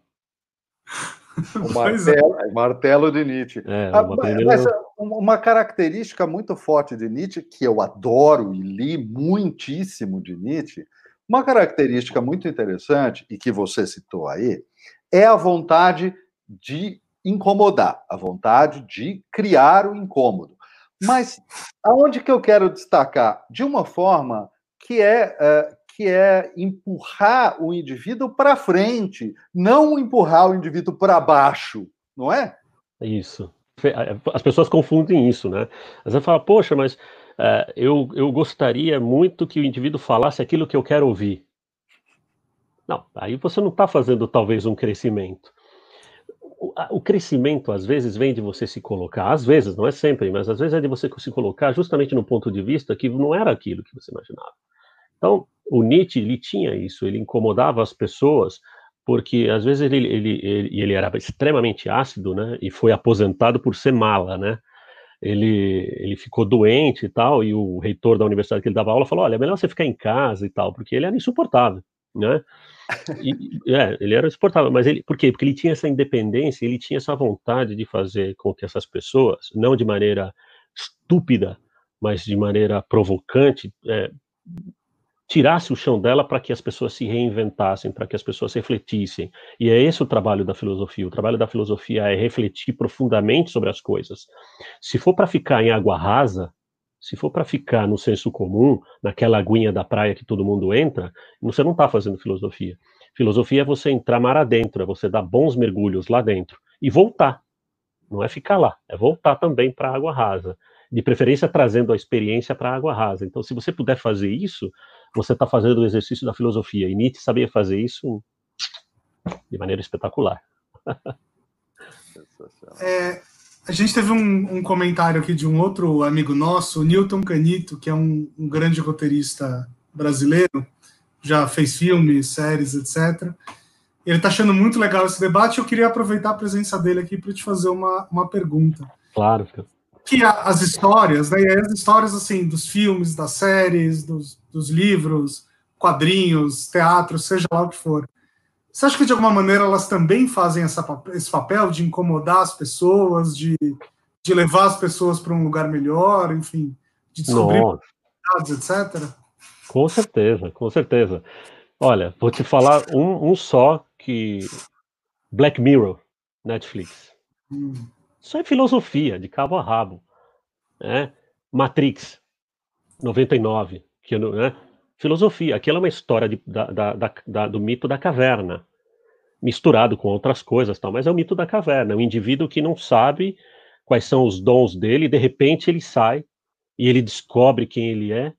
O martelo, é. martelo de Nietzsche. É, ah, mas, uma característica muito forte de Nietzsche, que eu adoro e li muitíssimo de Nietzsche, uma característica muito interessante, e que você citou aí, é a vontade de incomodar, a vontade de criar o incômodo. Mas aonde que eu quero destacar? De uma forma que é, é que é empurrar o indivíduo para frente, não empurrar o indivíduo para baixo, não é? Isso. As pessoas confundem isso, né? Às vezes fala, poxa, mas uh, eu, eu gostaria muito que o indivíduo falasse aquilo que eu quero ouvir. Não, aí você não está fazendo talvez um crescimento. O, o, crescimento, às vezes, vem de você se colocar, às vezes, não é sempre, mas às vezes é de você se colocar justamente no ponto de vista que não era aquilo que você imaginava. Então, o Nietzsche, ele tinha isso, ele incomodava as pessoas, porque às vezes ele, ele, ele, ele era extremamente ácido, né, e foi aposentado por ser mala, né, ele, ele ficou doente e tal, e o reitor da universidade que ele dava aula falou, olha, é melhor você ficar em casa e tal, porque ele era insuportável, né? E, é, ele era insuportável, mas ele, por quê? Porque ele tinha essa independência, ele tinha essa vontade de fazer com que essas pessoas, não de maneira estúpida, mas de maneira provocante, é, tirasse o chão dela para que as pessoas se reinventassem, para que as pessoas refletissem. E é esse o trabalho da filosofia. O trabalho da filosofia é refletir profundamente sobre as coisas. Se for para ficar em água rasa, se for para ficar no senso comum, naquela aguinha da praia que todo mundo entra, você não está fazendo filosofia. Filosofia é você entrar mar adentro, é você dar bons mergulhos lá dentro e voltar. Não é ficar lá, é voltar também para a água rasa. De preferência trazendo a experiência para a água rasa. Então, se você puder fazer isso, você está fazendo o exercício da filosofia. E Nietzsche sabia fazer isso de maneira espetacular. É, a gente teve um, um, comentário aqui de um outro amigo nosso, Newton Canito, que é um, um grande roteirista brasileiro, já fez filmes, séries, etc. Ele está achando muito legal esse debate. Eu queria aproveitar a presença dele aqui para te fazer uma, uma pergunta. Claro que as histórias, né, as histórias assim dos filmes, das séries, dos, dos livros, quadrinhos, teatro, seja lá o que for. Você acha que de alguma maneira elas também fazem essa, esse papel de incomodar as pessoas, de, de levar as pessoas para um lugar melhor, enfim, de descobrir etc? Com certeza, com certeza. Olha, vou te falar um, um só que Black Mirror, Netflix. Hum. Isso é filosofia, de cabo a rabo. Né? Matrix, 99, que, né? filosofia. Aquilo é uma história de, da, da, da, do mito da caverna, misturado com outras coisas, tal, mas é o mito da caverna. O indivíduo que não sabe quais são os dons dele, de repente ele sai e ele descobre quem ele é,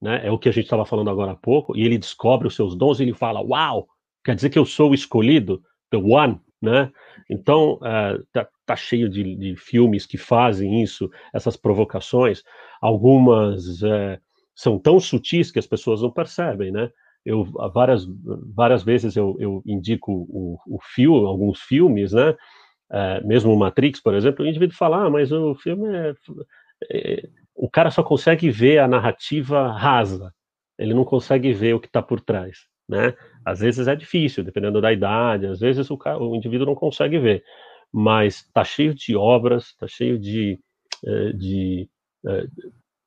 né? É o que a gente estava falando agora há pouco, e ele descobre os seus dons e ele fala: Uau, quer dizer que eu sou o escolhido, the one, né? Então, uh, tá, tá, cheio de, de, filmes que fazem isso, essas provocações. Algumas uh, são tão sutis que as pessoas não percebem, né? Eu várias várias vezes eu, eu indico o, o filme, alguns filmes, né? Uh, mesmo o Matrix, por exemplo, o indivíduo fala, ah, mas o filme é, é, o cara só consegue ver a narrativa rasa, ele não consegue ver o que está por trás né? Às vezes é difícil, dependendo da idade, às vezes o, cara, o indivíduo não consegue ver, mas está cheio de obras, está cheio de, eh, de eh,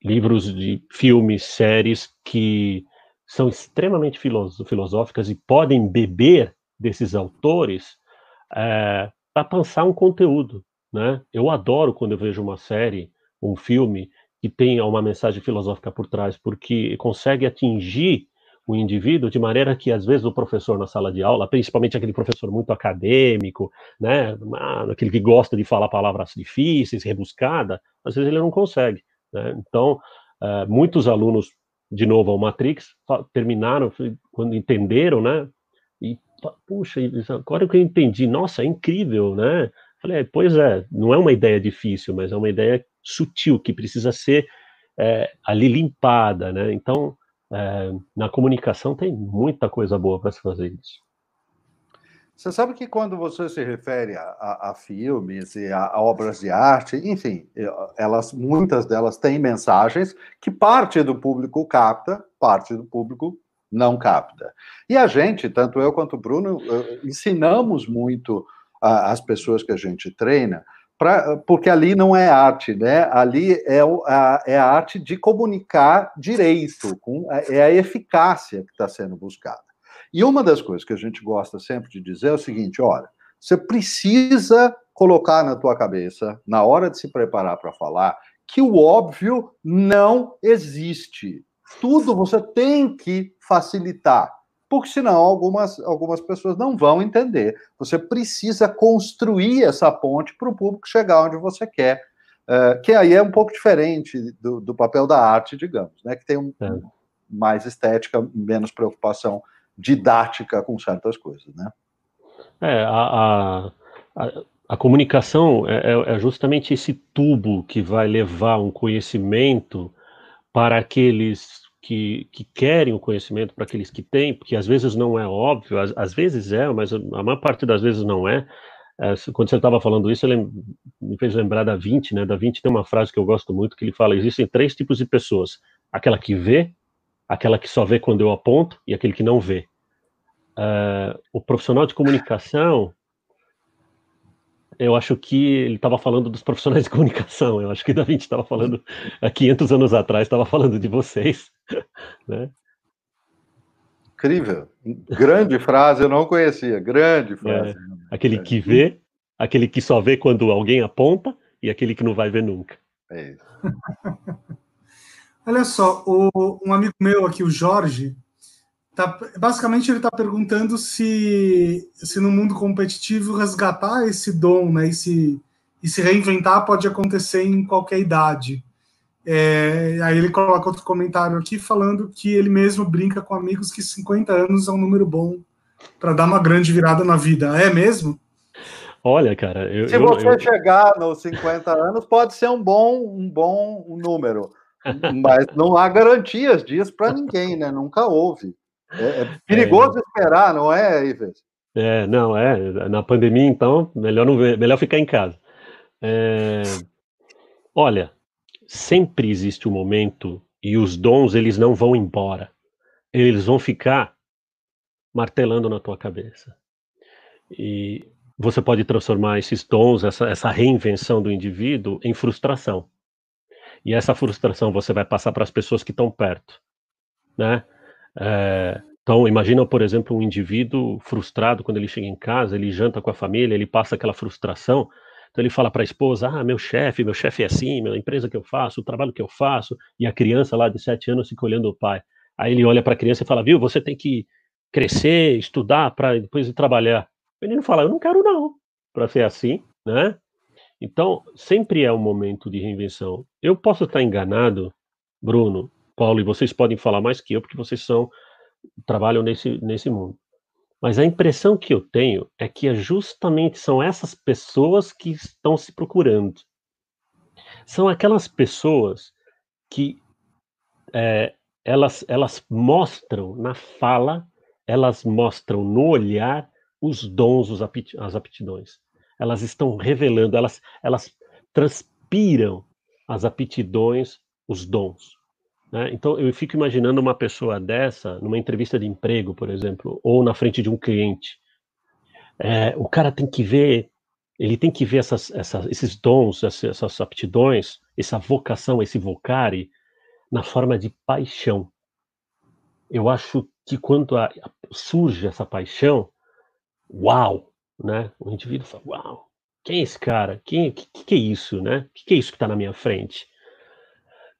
livros, de filmes, séries que são extremamente filosóficas e podem beber desses autores é, para pensar um conteúdo, né? Eu adoro quando eu vejo uma série, um filme que tenha uma mensagem filosófica por trás, porque consegue atingir o indivíduo de maneira que às vezes o professor na sala de aula, principalmente aquele professor muito acadêmico, né, aquele que gosta de falar palavras difíceis, rebuscada, às vezes ele não consegue. Né? Então, uh, muitos alunos, de novo ao Matrix, terminaram quando entenderam, né? E puxa, agora que eu entendi, nossa, é incrível, né? Falei, é, pois é, não é uma ideia difícil, mas é uma ideia sutil que precisa ser é, ali limpada, né? Então é, na comunicação tem muita coisa boa para se fazer isso. Você sabe que quando você se refere a, a, a filmes e a, a, obras de arte, enfim, elas, muitas delas têm mensagens que parte do público capta, parte do público não capta. E a gente, tanto eu quanto o Bruno, eh, ensinamos muito as pessoas que a gente treina Pra, porque ali não é arte, né? Ali é, a, é a arte de comunicar direito, com, é a eficácia que está sendo buscada. E uma das coisas que a gente gosta sempre de dizer é o seguinte: olha, você precisa colocar na tua cabeça, na hora de se preparar para falar, que o óbvio não existe. Tudo você tem que facilitar porque senão algumas, algumas pessoas não vão entender. Você precisa construir essa ponte para o público chegar onde você quer, uh, que aí é um pouco diferente do, do papel da arte, digamos, né? que tem um, é. mais estética, menos preocupação didática com certas coisas. Né? É, a, a, a, comunicação é, é, é justamente esse tubo que vai levar um conhecimento para aqueles que, que querem o conhecimento para aqueles que têm, porque às vezes não é óbvio, às, às vezes é, mas a maior parte das vezes não é. é quando você estava falando isso, ele me fez lembrar da 20, né? Da 20 tem uma frase que eu gosto muito que ele fala: existem três tipos de pessoas: aquela que vê, aquela que só vê quando eu aponto e aquele que não vê. Uh, o profissional de comunicação eu acho que ele estava falando dos profissionais de comunicação. Eu acho que Da Vinci estava falando há 500 anos atrás, estava falando de vocês, né? Incrível. Grande frase, eu não conhecia. Grande é, frase. É, aquele que vê, aquele que só vê quando alguém aponta e aquele que não vai ver nunca. É isso. Olha só, o, um amigo meu aqui, o Jorge, Tá, basicamente, ele está perguntando se, se no mundo competitivo resgatar esse dom né, e, se, e se reinventar pode acontecer em qualquer idade. É, aí ele coloca outro comentário aqui falando que ele mesmo brinca com amigos que 50 anos é um número bom para dar uma grande virada na vida. É mesmo? Olha, cara, eu, se eu, você eu... chegar nos 50 anos, pode ser um bom, um bom número, mas não há garantias disso para ninguém, né? Nunca houve. É, é perigoso é, esperar, não é, Ives? É, não, é. Na pandemia, então, melhor, não ver, melhor ficar em casa. É, olha, sempre existe um momento e os dons, eles não vão embora. Eles vão ficar martelando na tua cabeça. E você pode transformar esses dons, essa, essa reinvenção do indivíduo, em frustração. E essa frustração você vai passar para as pessoas que estão perto, né? É, então, imagina, por exemplo, um indivíduo frustrado quando ele chega em casa, ele janta com a família, ele passa aquela frustração. Então, ele fala para a esposa: Ah, meu chefe, meu chefe é assim, a empresa que eu faço, o trabalho que eu faço. E a criança lá de sete anos fica olhando o pai. Aí ele olha para a criança e fala: Viu, você tem que crescer, estudar para depois ir trabalhar. O menino fala: Eu não quero, não, para ser assim, né? Então, sempre é um momento de reinvenção. Eu posso estar enganado, Bruno, Paulo, e vocês podem falar mais que eu, porque vocês são trabalham nesse, nesse mundo. Mas a impressão que eu tenho é que é justamente são essas pessoas que estão se procurando. São aquelas pessoas que é, elas, elas mostram na fala, elas mostram no olhar os dons, os apti as aptidões. Elas estão revelando, elas, elas transpiram as aptidões, os dons. Né? Então, eu fico imaginando uma pessoa dessa, numa entrevista de emprego, por exemplo, ou na frente de um cliente. É, o cara tem que ver, ele tem que ver essas, essas, esses dons, essas, aptidões, essa vocação, esse vocare, na forma de paixão. Eu acho que quando a, surge essa paixão, uau, né? O indivíduo fala, uau, quem é esse cara? Quem, que, que é isso, né? Que que é isso que está na minha frente?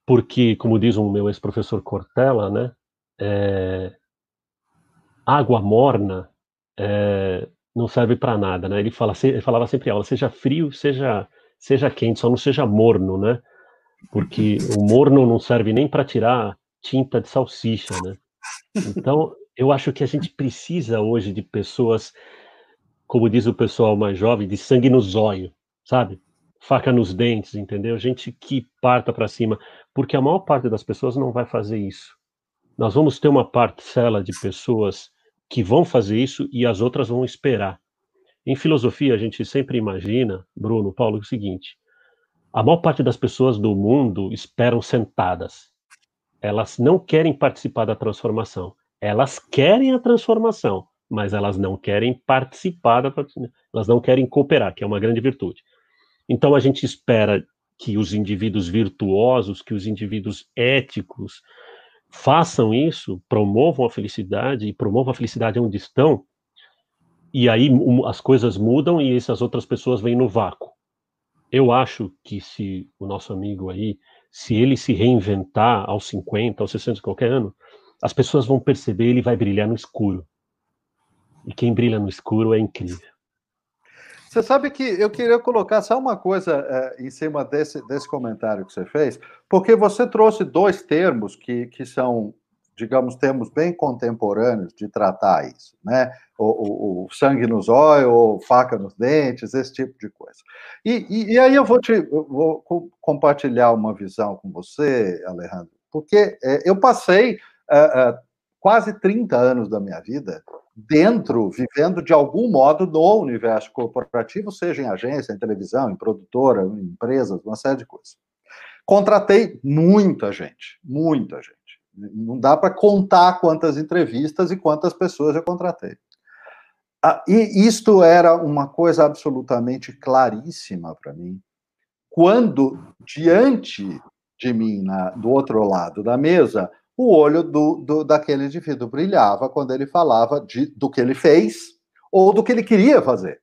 porque, como diz o meu ex-professor Cortella, né, é, água morna é, não serve para nada, né? Ele, fala, ele falava sempre aula, seja frio, seja, seja quente, só não seja morno, né? Porque o morno não serve nem para tirar tinta de salsicha, né? Então, eu acho que a gente precisa hoje de pessoas, como diz o pessoal mais jovem, de sangue no zóio, sabe? Faca nos dentes, entendeu? Gente que parta para cima, porque a maior parte das pessoas não vai fazer isso. Nós vamos ter uma parcela de pessoas que vão fazer isso e as outras vão esperar. Em filosofia, a gente sempre imagina, Bruno, Paulo, o seguinte: a maior parte das pessoas do mundo esperam sentadas. Elas não querem participar da transformação. Elas querem a transformação, mas elas não querem participar da elas não querem cooperar, que é uma grande virtude. Então a gente espera que os indivíduos virtuosos, que os indivíduos éticos façam isso, promovam a felicidade e promovam a felicidade onde estão, e aí as coisas mudam e essas outras pessoas vêm no vácuo. Eu acho que se o nosso amigo aí, se ele se reinventar aos 50, aos 60, qualquer ano, as pessoas vão perceber, ele vai brilhar no escuro. E quem brilha no escuro é incrível. Você sabe que eu queria colocar só uma coisa é, em cima desse, desse comentário que você fez, porque você trouxe dois termos que, que são, digamos, termos bem contemporâneos de tratar isso, né? O, o, o sangue nos olhos, ou faca nos dentes, esse tipo de coisa. E, e, e aí eu vou te eu vou compartilhar uma visão com você, Alejandro, porque é, eu passei uh, quase 30 anos da minha vida dentro, vivendo de algum modo no universo corporativo, seja em agência, em televisão, em produtora, em empresas, uma série de coisas. Contratei muita gente, muita gente. Não dá para contar quantas entrevistas e quantas pessoas eu contratei. Ah, e isto era uma coisa absolutamente claríssima para mim, quando diante de mim, na, do outro lado da mesa, o olho do, do, daquele indivíduo brilhava quando ele falava de, do que ele fez ou do que ele queria fazer.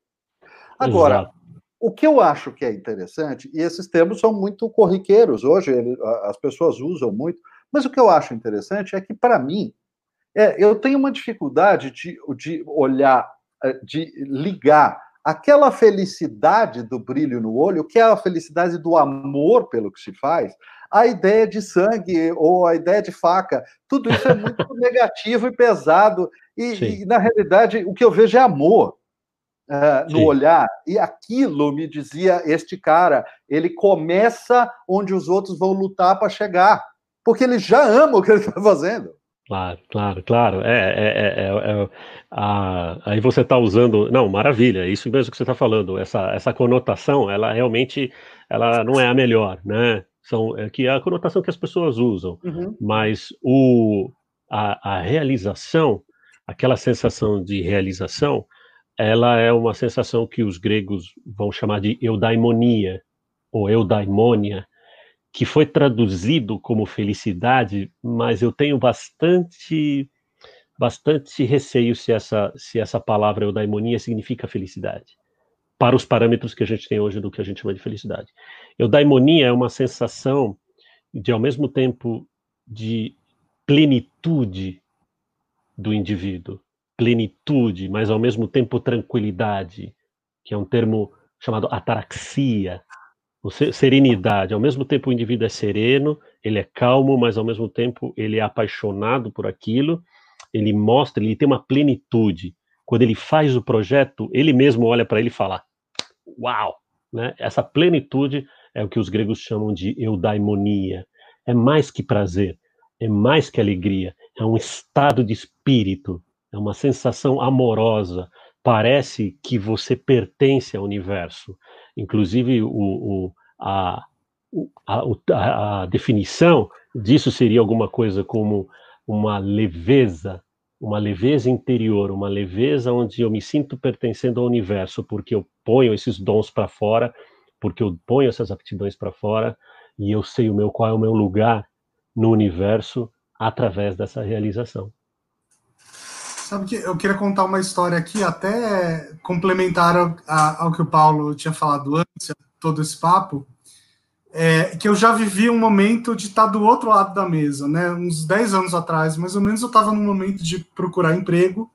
Agora, Exato. o que eu acho que é interessante, e esses termos são muito corriqueiros hoje, ele, as pessoas usam muito, mas o que eu acho interessante é que, para mim, é, eu tenho uma dificuldade de, de olhar, é, de ligar aquela felicidade do brilho no olho, que é a felicidade do amor pelo que se faz, a ideia de sangue ou a ideia de faca. Tudo isso é muito negativo e pesado. E, e, na realidade, o que eu vejo é amor uh, no olhar. E aquilo me dizia este cara: ele começa onde os outros vão lutar para chegar, porque ele já ama o que ele está fazendo. Claro, claro, claro. É, é, é, é a, aí você está usando. Não, maravilha, é isso mesmo que você está falando. Essa, essa conotação, ela realmente ela não é a melhor, né? São é, que é a conotação que as pessoas usam, uhum. mas o, a, a, realização, aquela sensação de realização, ela é uma sensação que os gregos vão chamar de eudaimonia, ou eudaimonia, que foi traduzido como felicidade, mas eu tenho bastante bastante receio se essa se essa palavra eudaimonia significa felicidade para os parâmetros que a gente tem hoje do que a gente chama de felicidade. Eudaimonia é uma sensação de, ao mesmo tempo, de plenitude do indivíduo, plenitude, mas ao mesmo tempo tranquilidade, que é um termo chamado ataraxia, serenidade. Ao mesmo tempo o indivíduo é sereno, ele é calmo, mas ao mesmo tempo ele é apaixonado por aquilo, ele mostra, ele tem uma plenitude quando ele faz o projeto, ele mesmo olha para ele e fala: Uau! Né? Essa plenitude é o que os gregos chamam de eudaimonia. É mais que prazer, é mais que alegria, é um estado de espírito, é uma sensação amorosa. Parece que você pertence ao universo. Inclusive, o, o, a, a, a definição disso seria alguma coisa como uma leveza uma leveza interior, uma leveza onde eu me sinto pertencendo ao universo, porque eu ponho esses dons para fora, porque eu ponho essas aptidões para fora e eu sei o meu qual é o meu lugar no universo através dessa realização. Sabe que eu queria contar uma história aqui, até complementar ao, ao que o Paulo tinha falado antes, todo esse papo é, que eu já vivi um momento de estar do outro lado da mesa, né? Uns 10 anos atrás, mais ou menos, eu estava num momento de procurar emprego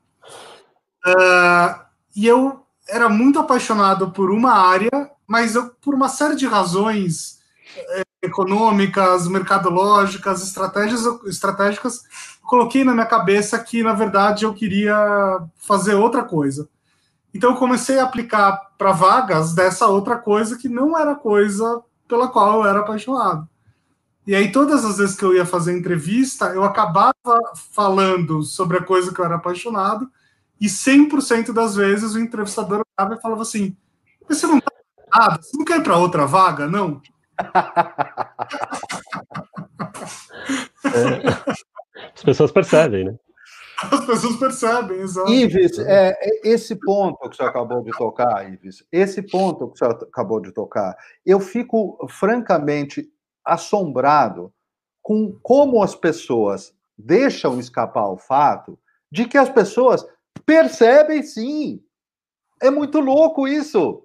e eu era muito apaixonado por uma área, mas eu, por uma série de razões é, econômicas, mercadológicas, estratégias, estratégicas, coloquei na minha cabeça que, na verdade, eu queria fazer outra coisa. Então, eu comecei a aplicar para vagas dessa outra coisa que não era coisa pela qual eu era apaixonado. E aí, todas as vezes que eu ia fazer entrevista, eu acabava falando sobre a coisa que eu era apaixonado, e 100% das vezes o entrevistador olhava e falava assim: Você não tá nada? Você não quer ir para outra vaga, não? É, as pessoas percebem, né? As pessoas percebem, exato. Ives, é, esse ponto que você acabou de tocar, Ives, esse ponto que você acabou de tocar, eu fico francamente assombrado com como as pessoas deixam escapar o fato de que as pessoas percebem sim. É muito louco isso.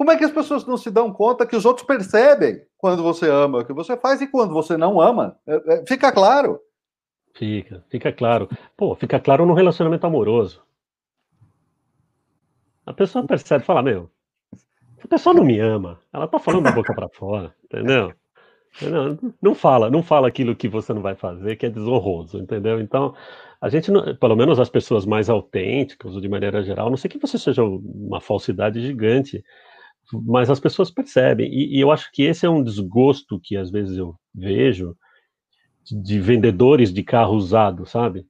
Como é que as pessoas não se dão conta que os outros percebem quando você ama o que você faz e quando você não ama? É, é, fica claro. Fica, fica claro. Pô, fica claro no relacionamento amoroso. A pessoa percebe, fala, meu, a pessoa não me ama, ela tá falando da boca para fora, entendeu? Não, não fala, não fala aquilo que você não vai fazer, que é desonroso, entendeu? Então, a gente, pelo menos as pessoas mais autênticas, de maneira geral, não sei que você seja uma falsidade gigante, mas as pessoas percebem. E, e, eu acho que esse é um desgosto que às vezes eu vejo de vendedores de carro usado, sabe?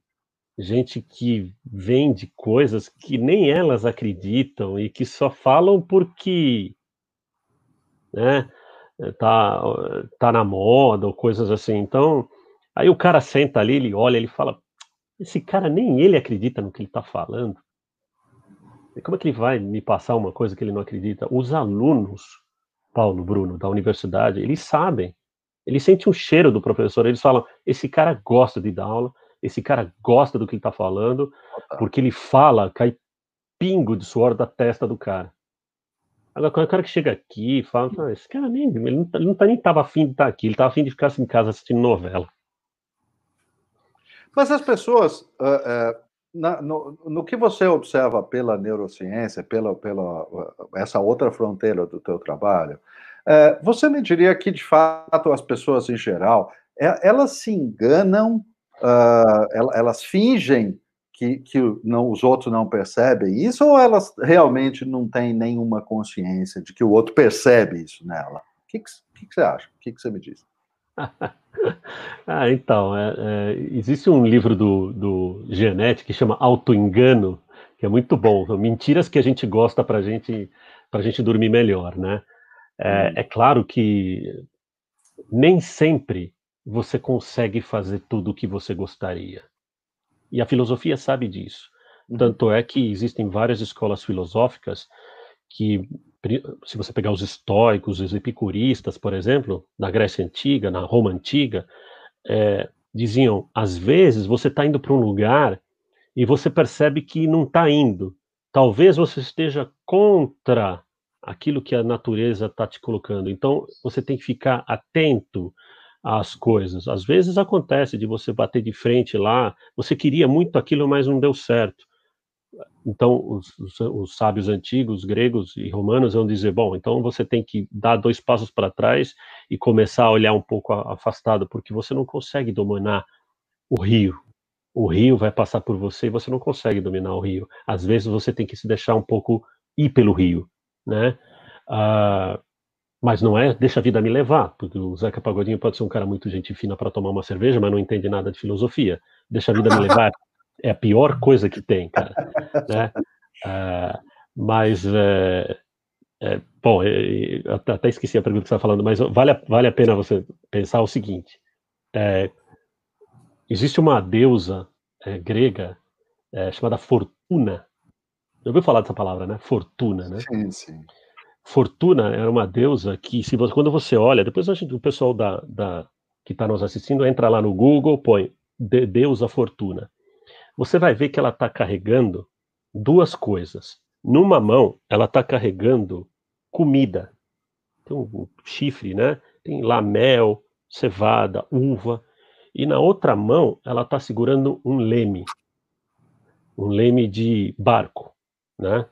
Gente que vende coisas que nem elas acreditam e que só falam porque, né, tá, tá na moda ou coisas assim. Então, aí o cara senta ali, ele olha, ele fala: esse cara nem ele acredita no que ele está falando. Como é que ele vai me passar uma coisa que ele não acredita? Os alunos, Paulo, Bruno, da universidade, eles sabem. Eles sentem o cheiro do professor. Eles falam: esse cara gosta de dar aula, esse cara gosta do que ele está falando, porque ele fala, cai pingo de suor da testa do cara. Agora, quando o cara que chega aqui e fala, ah, esse cara nem, ele não, tá, ele não tá, nem estava afim de estar tá aqui, ele estava afim de ficar assim, em casa assistindo novela. Mas as pessoas, uh, uh, na, no, no, que você observa pela neurociência, pela, pela essa outra fronteira do teu trabalho, é, você me diria que, de fato, as pessoas em geral, é, elas se enganam, uh, elas fingem que, que não, os outros não percebem isso, ou elas realmente não têm nenhuma consciência de que o outro percebe isso nela? O que, que, que você acha? O que, que você me diz? ah, então, é, é, existe um livro do, do Genet que chama Autoengano, que é muito bom. São mentiras que a gente gosta para gente, a gente dormir melhor, né? É, hum. é claro que nem sempre você consegue fazer tudo o que você gostaria. E a filosofia sabe disso. Uhum. Tanto é que existem várias escolas filosóficas que se você pegar os estoicos, os epicuristas, por exemplo, na Grécia Antiga, na Roma Antiga, é, diziam: às vezes você está indo para um lugar e você percebe que não está indo. Talvez você esteja contra aquilo que a natureza está te colocando. Então você tem que ficar atento às coisas. Às vezes acontece de você bater de frente lá, você queria muito aquilo, mas não deu certo. Então, os, os, os, sábios antigos, gregos e romanos, vão dizer: bom, então você tem que dar dois passos para trás e começar a olhar um pouco afastado, porque você não consegue dominar o rio. O rio vai passar por você e você não consegue dominar o rio. Às vezes você tem que se deixar um pouco ir pelo rio, né? Ah, mas não é deixa a vida me levar, porque o Zeca Pagodinho pode ser um cara muito gente fina para tomar uma cerveja, mas não entende nada de filosofia. Deixa a vida me levar é a pior coisa que tem, cara. né? Uh, mas, é, bom, é, até esqueci a pergunta que você estava falando, mas vale a, vale a pena você pensar o seguinte: é, existe uma deusa é, grega é, chamada Fortuna. Já ouviu falar dessa palavra, né? Fortuna, né? Sim, sim. Fortuna era uma deusa que, se você, quando você olha, depois a gente, o pessoal da, da que está nos assistindo entra lá no Google, põe de, deusa Fortuna você vai ver que ela está carregando duas coisas. Numa mão, ela está carregando comida. Tem um chifre, né? Tem lá mel, cevada, uva. E na outra mão, ela está segurando um leme. Um leme de barco, né?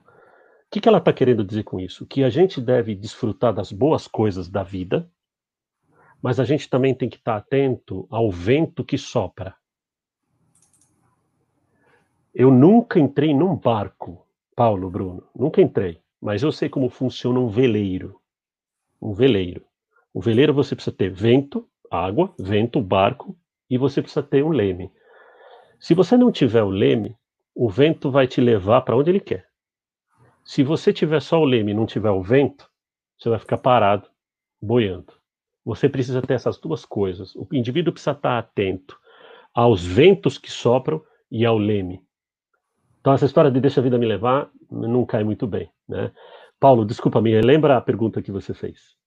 que, que ela está querendo dizer com isso? Que a gente deve desfrutar das boas coisas da vida, mas a gente também tem que estar tá atento ao vento que sopra. Eu nunca entrei num barco, Paulo, Bruno, nunca entrei, mas eu sei como funciona um veleiro. Um veleiro. O veleiro você precisa ter vento, água, vento, barco, e você precisa ter um leme. Se você não tiver o leme, o vento vai te levar para onde ele quer. Se você tiver só o leme e não tiver o vento, você vai ficar parado, boiando. Você precisa ter essas duas coisas. O indivíduo precisa estar atento aos ventos que sopram e ao leme. Então, essa história de deixa a vida me levar não cai muito bem. Né? Paulo, desculpa me, lembra a pergunta que você fez?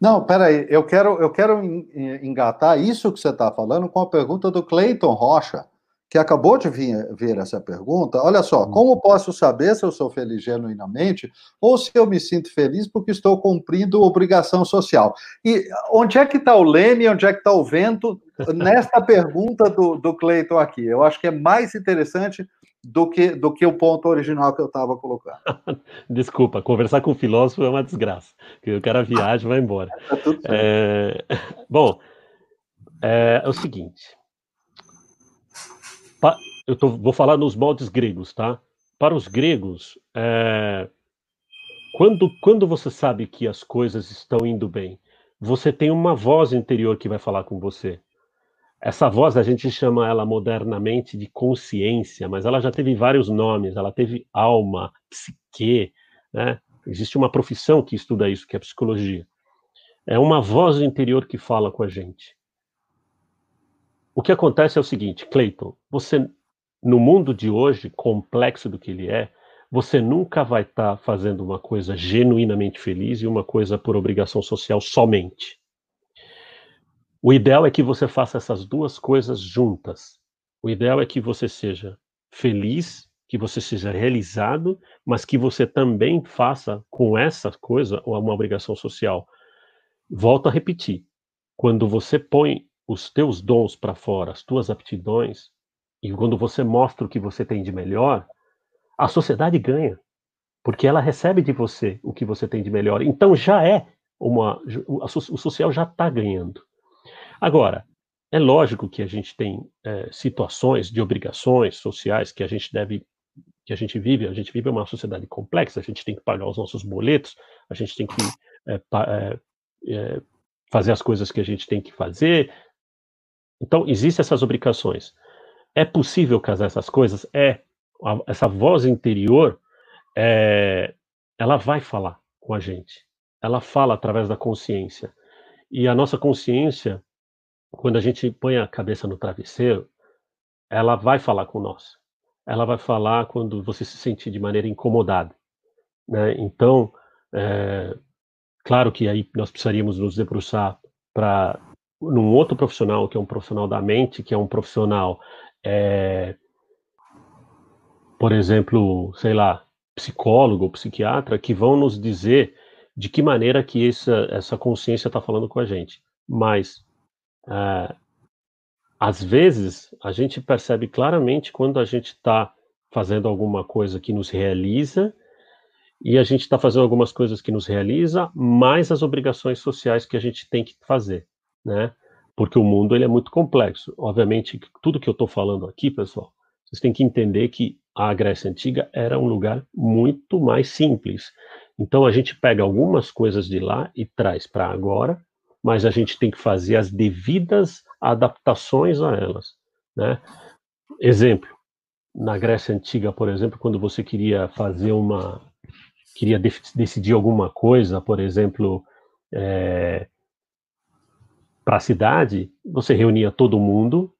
Não, peraí, eu quero, eu quero engatar isso que você está falando com a pergunta do Cleiton Rocha que acabou de vir, ver essa pergunta, olha só, hum. como posso saber se eu sou feliz genuinamente ou se eu me sinto feliz porque estou cumprindo obrigação social? E onde é que está o leme, onde é que está o vento nesta pergunta do, do Cleiton aqui? Eu acho que é mais interessante do que, do que o ponto original que eu estava colocando. Desculpa, conversar com o filósofo é uma desgraça, que o cara viaja e vai embora. Tá é, bom, é, é o seguinte eu tô, vou falar nos moldes gregos, tá? Para os gregos, é, quando, quando você sabe que as coisas estão indo bem, você tem uma voz interior que vai falar com você. Essa voz a gente chama ela modernamente de consciência, mas ela já teve vários nomes. Ela teve alma, psique, né? Existe uma profissão que estuda isso, que é a psicologia. É uma voz interior que fala com a gente. O que acontece é o seguinte, Clayton, você no mundo de hoje, complexo do que ele é, você nunca vai estar tá fazendo uma coisa genuinamente feliz e uma coisa por obrigação social somente. O ideal é que você faça essas duas coisas juntas. O ideal é que você seja feliz, que você seja realizado, mas que você também faça com essa coisa uma obrigação social. Volto a repetir. Quando você põe os teus dons para fora, as tuas aptidões, e quando você mostra o que você tem de melhor, a sociedade ganha, porque ela recebe de você o que você tem de melhor. Então já é uma, o social já está ganhando. Agora, é lógico que a gente tem é, situações de obrigações sociais que a gente deve que a gente vive, a gente vive uma sociedade complexa, a gente tem que pagar os nossos boletos, a gente tem que é, é, é, fazer as coisas que a gente tem que fazer, então, existem essas obrigações. É possível casar essas coisas? É. Essa voz interior, é, ela vai falar com a gente. Ela fala através da consciência. E a nossa consciência, quando a gente põe a cabeça no travesseiro, ela vai falar com nós. Ela vai falar quando você se sentir de maneira incomodada. Né? Então, é, claro que aí nós precisaríamos nos debruçar para num outro profissional, que é um profissional da mente, que é um profissional, é, por exemplo, sei lá, psicólogo ou psiquiatra, que vão nos dizer de que maneira que essa, essa consciência está falando com a gente. Mas, é, às vezes, a gente percebe claramente quando a gente está fazendo alguma coisa que nos realiza e a gente está fazendo algumas coisas que nos realiza, mais as obrigações sociais que a gente tem que fazer né? Porque o mundo ele é muito complexo. Obviamente, tudo que eu estou falando aqui, pessoal, vocês têm que entender que a Grécia Antiga era um lugar muito mais simples. Então a gente pega algumas coisas de lá e traz para agora, mas a gente tem que fazer as devidas adaptações a elas, né? Exemplo, na Grécia Antiga, por exemplo, quando você queria fazer uma, queria decidir alguma coisa, por exemplo, é, para a cidade, você reunia todo mundo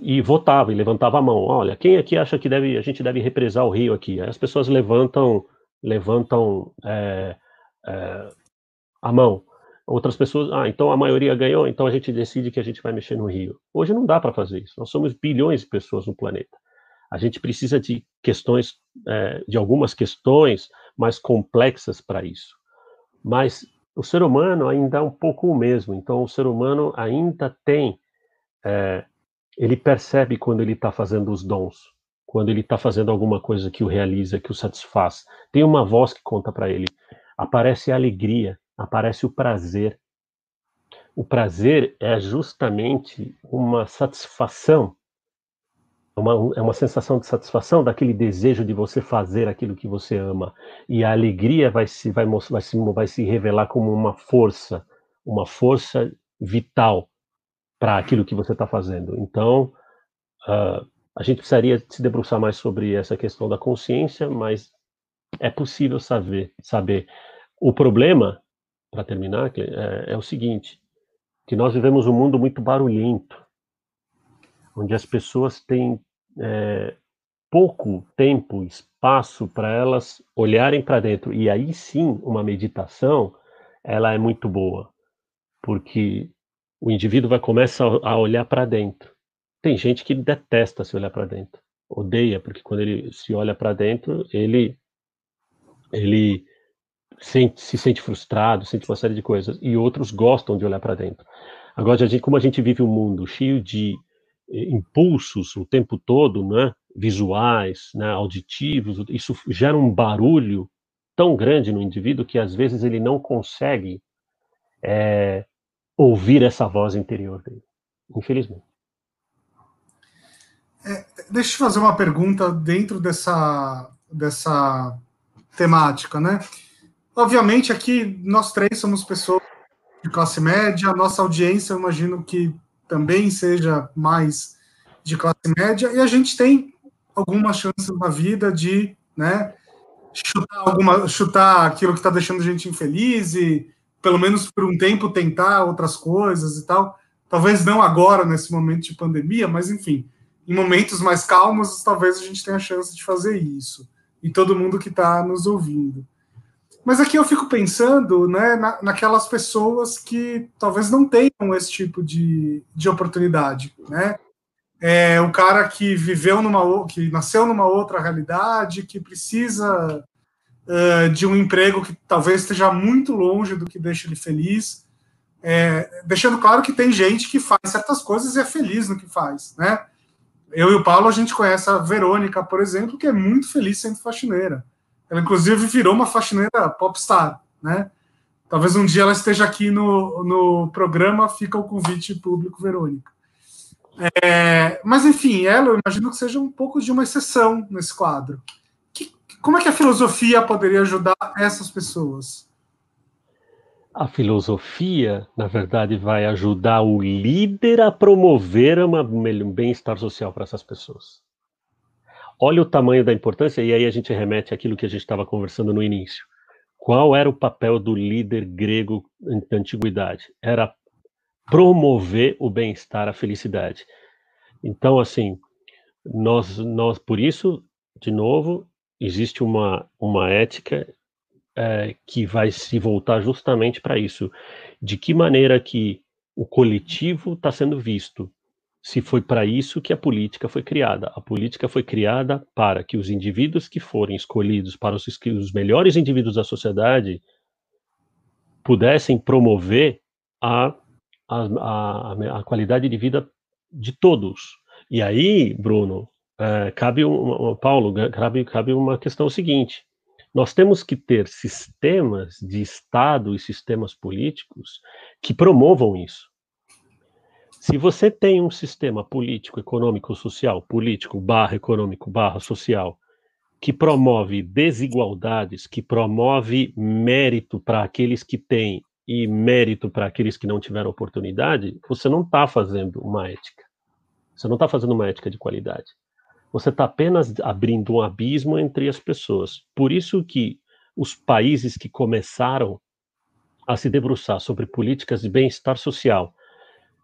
e votava e levantava a mão. Olha, quem aqui acha que deve, a gente deve represar o rio aqui? Aí as pessoas levantam, levantam é, é, a mão. Outras pessoas, ah, então a maioria ganhou, então a gente decide que a gente vai mexer no rio. Hoje não dá para fazer isso. Nós somos bilhões de pessoas no planeta. A gente precisa de questões, é, de algumas questões mais complexas para isso. Mas o ser humano ainda é um pouco o mesmo. Então, o ser humano ainda tem, é, ele percebe quando ele está fazendo os dons, quando ele está fazendo alguma coisa que o realiza, que o satisfaz. Tem uma voz que conta para ele. Aparece a alegria, aparece o prazer. O prazer é justamente uma satisfação, uma, é uma sensação de satisfação daquele desejo de você fazer aquilo que você ama. E a alegria vai se, vai, vai se, vai se revelar como uma força, uma força vital para aquilo que você está fazendo. Então, uh, a gente precisaria se debruçar mais sobre essa questão da consciência, mas é possível saber. saber. O problema, para terminar, é, é o seguinte: que nós vivemos um mundo muito barulhento, onde as pessoas têm é, pouco tempo, espaço para elas olharem para dentro. E aí sim, uma meditação, ela é muito boa, porque o indivíduo vai começar a olhar para dentro. Tem gente que detesta se olhar para dentro, odeia, porque quando ele se olha para dentro, ele ele sente, se sente frustrado, sente uma série de coisas, e outros gostam de olhar para dentro. Agora, a gente, como a gente vive um mundo cheio de eh, impulsos o tempo todo, né, visuais, né, auditivos, isso gera um barulho tão grande no indivíduo que às vezes ele não consegue é, ouvir essa voz interior dele, infelizmente. É, deixa eu fazer uma pergunta dentro dessa, dessa temática, né? Obviamente, aqui nós três somos pessoas de classe média, nossa audiência, eu imagino que também seja mais de classe média, e a gente tem alguma chance na vida de, né, chutar, alguma, chutar aquilo que está deixando a gente infeliz e, pelo menos por um tempo, tentar outras coisas e tal. Talvez não agora, nesse momento de pandemia, mas enfim, em momentos mais calmos, talvez a gente tenha a chance de fazer isso. E todo mundo que está nos ouvindo. Mas aqui eu fico pensando né, na, naquelas pessoas que talvez não tenham esse tipo de, de oportunidade. Né? É, o cara que viveu numa que nasceu numa outra realidade, que precisa uh, de um emprego que talvez esteja muito longe do que deixa ele feliz. É, deixando claro que tem gente que faz certas coisas e é feliz no que faz, né? Eu e o Paulo, a gente conhece a Verônica, por exemplo, que é muito feliz sendo faxineira. Ela, inclusive, virou uma faxineira popstar, né? Talvez um dia ela esteja aqui no, no programa, fica o convite público, Verônica. É, mas, enfim, ela, eu imagino que seja um pouco de uma exceção nesse quadro. Que, como é que a filosofia poderia ajudar essas pessoas? A filosofia, na verdade, vai ajudar o líder a promover um bem-estar social para essas pessoas. Olha o tamanho da importância, e aí a gente remete àquilo que a gente estava conversando no início. Qual era o papel do líder grego na antiguidade? Era promover o bem-estar, a felicidade. Então, assim, nós, nós, por isso, de novo, existe uma, uma ética é, que vai se voltar justamente para isso. De que maneira que o coletivo está sendo visto? Se foi para isso que a política foi criada. A política foi criada para que os indivíduos que forem escolhidos para os, os melhores indivíduos da sociedade pudessem promover a, a, a, a qualidade de vida de todos. E aí, Bruno, é, cabe um, Paulo, cabe, cabe uma questão seguinte: nós temos que ter sistemas de Estado e sistemas políticos que promovam isso. Se você tem um sistema político, econômico, social, político, barra econômico, barra social, que promove desigualdades, que promove mérito para aqueles que têm e mérito para aqueles que não tiveram oportunidade, você não está fazendo uma ética. Você não está fazendo uma ética de qualidade você está apenas abrindo um abismo entre as pessoas. Por isso que os países que começaram a se debruçar sobre políticas de bem-estar social,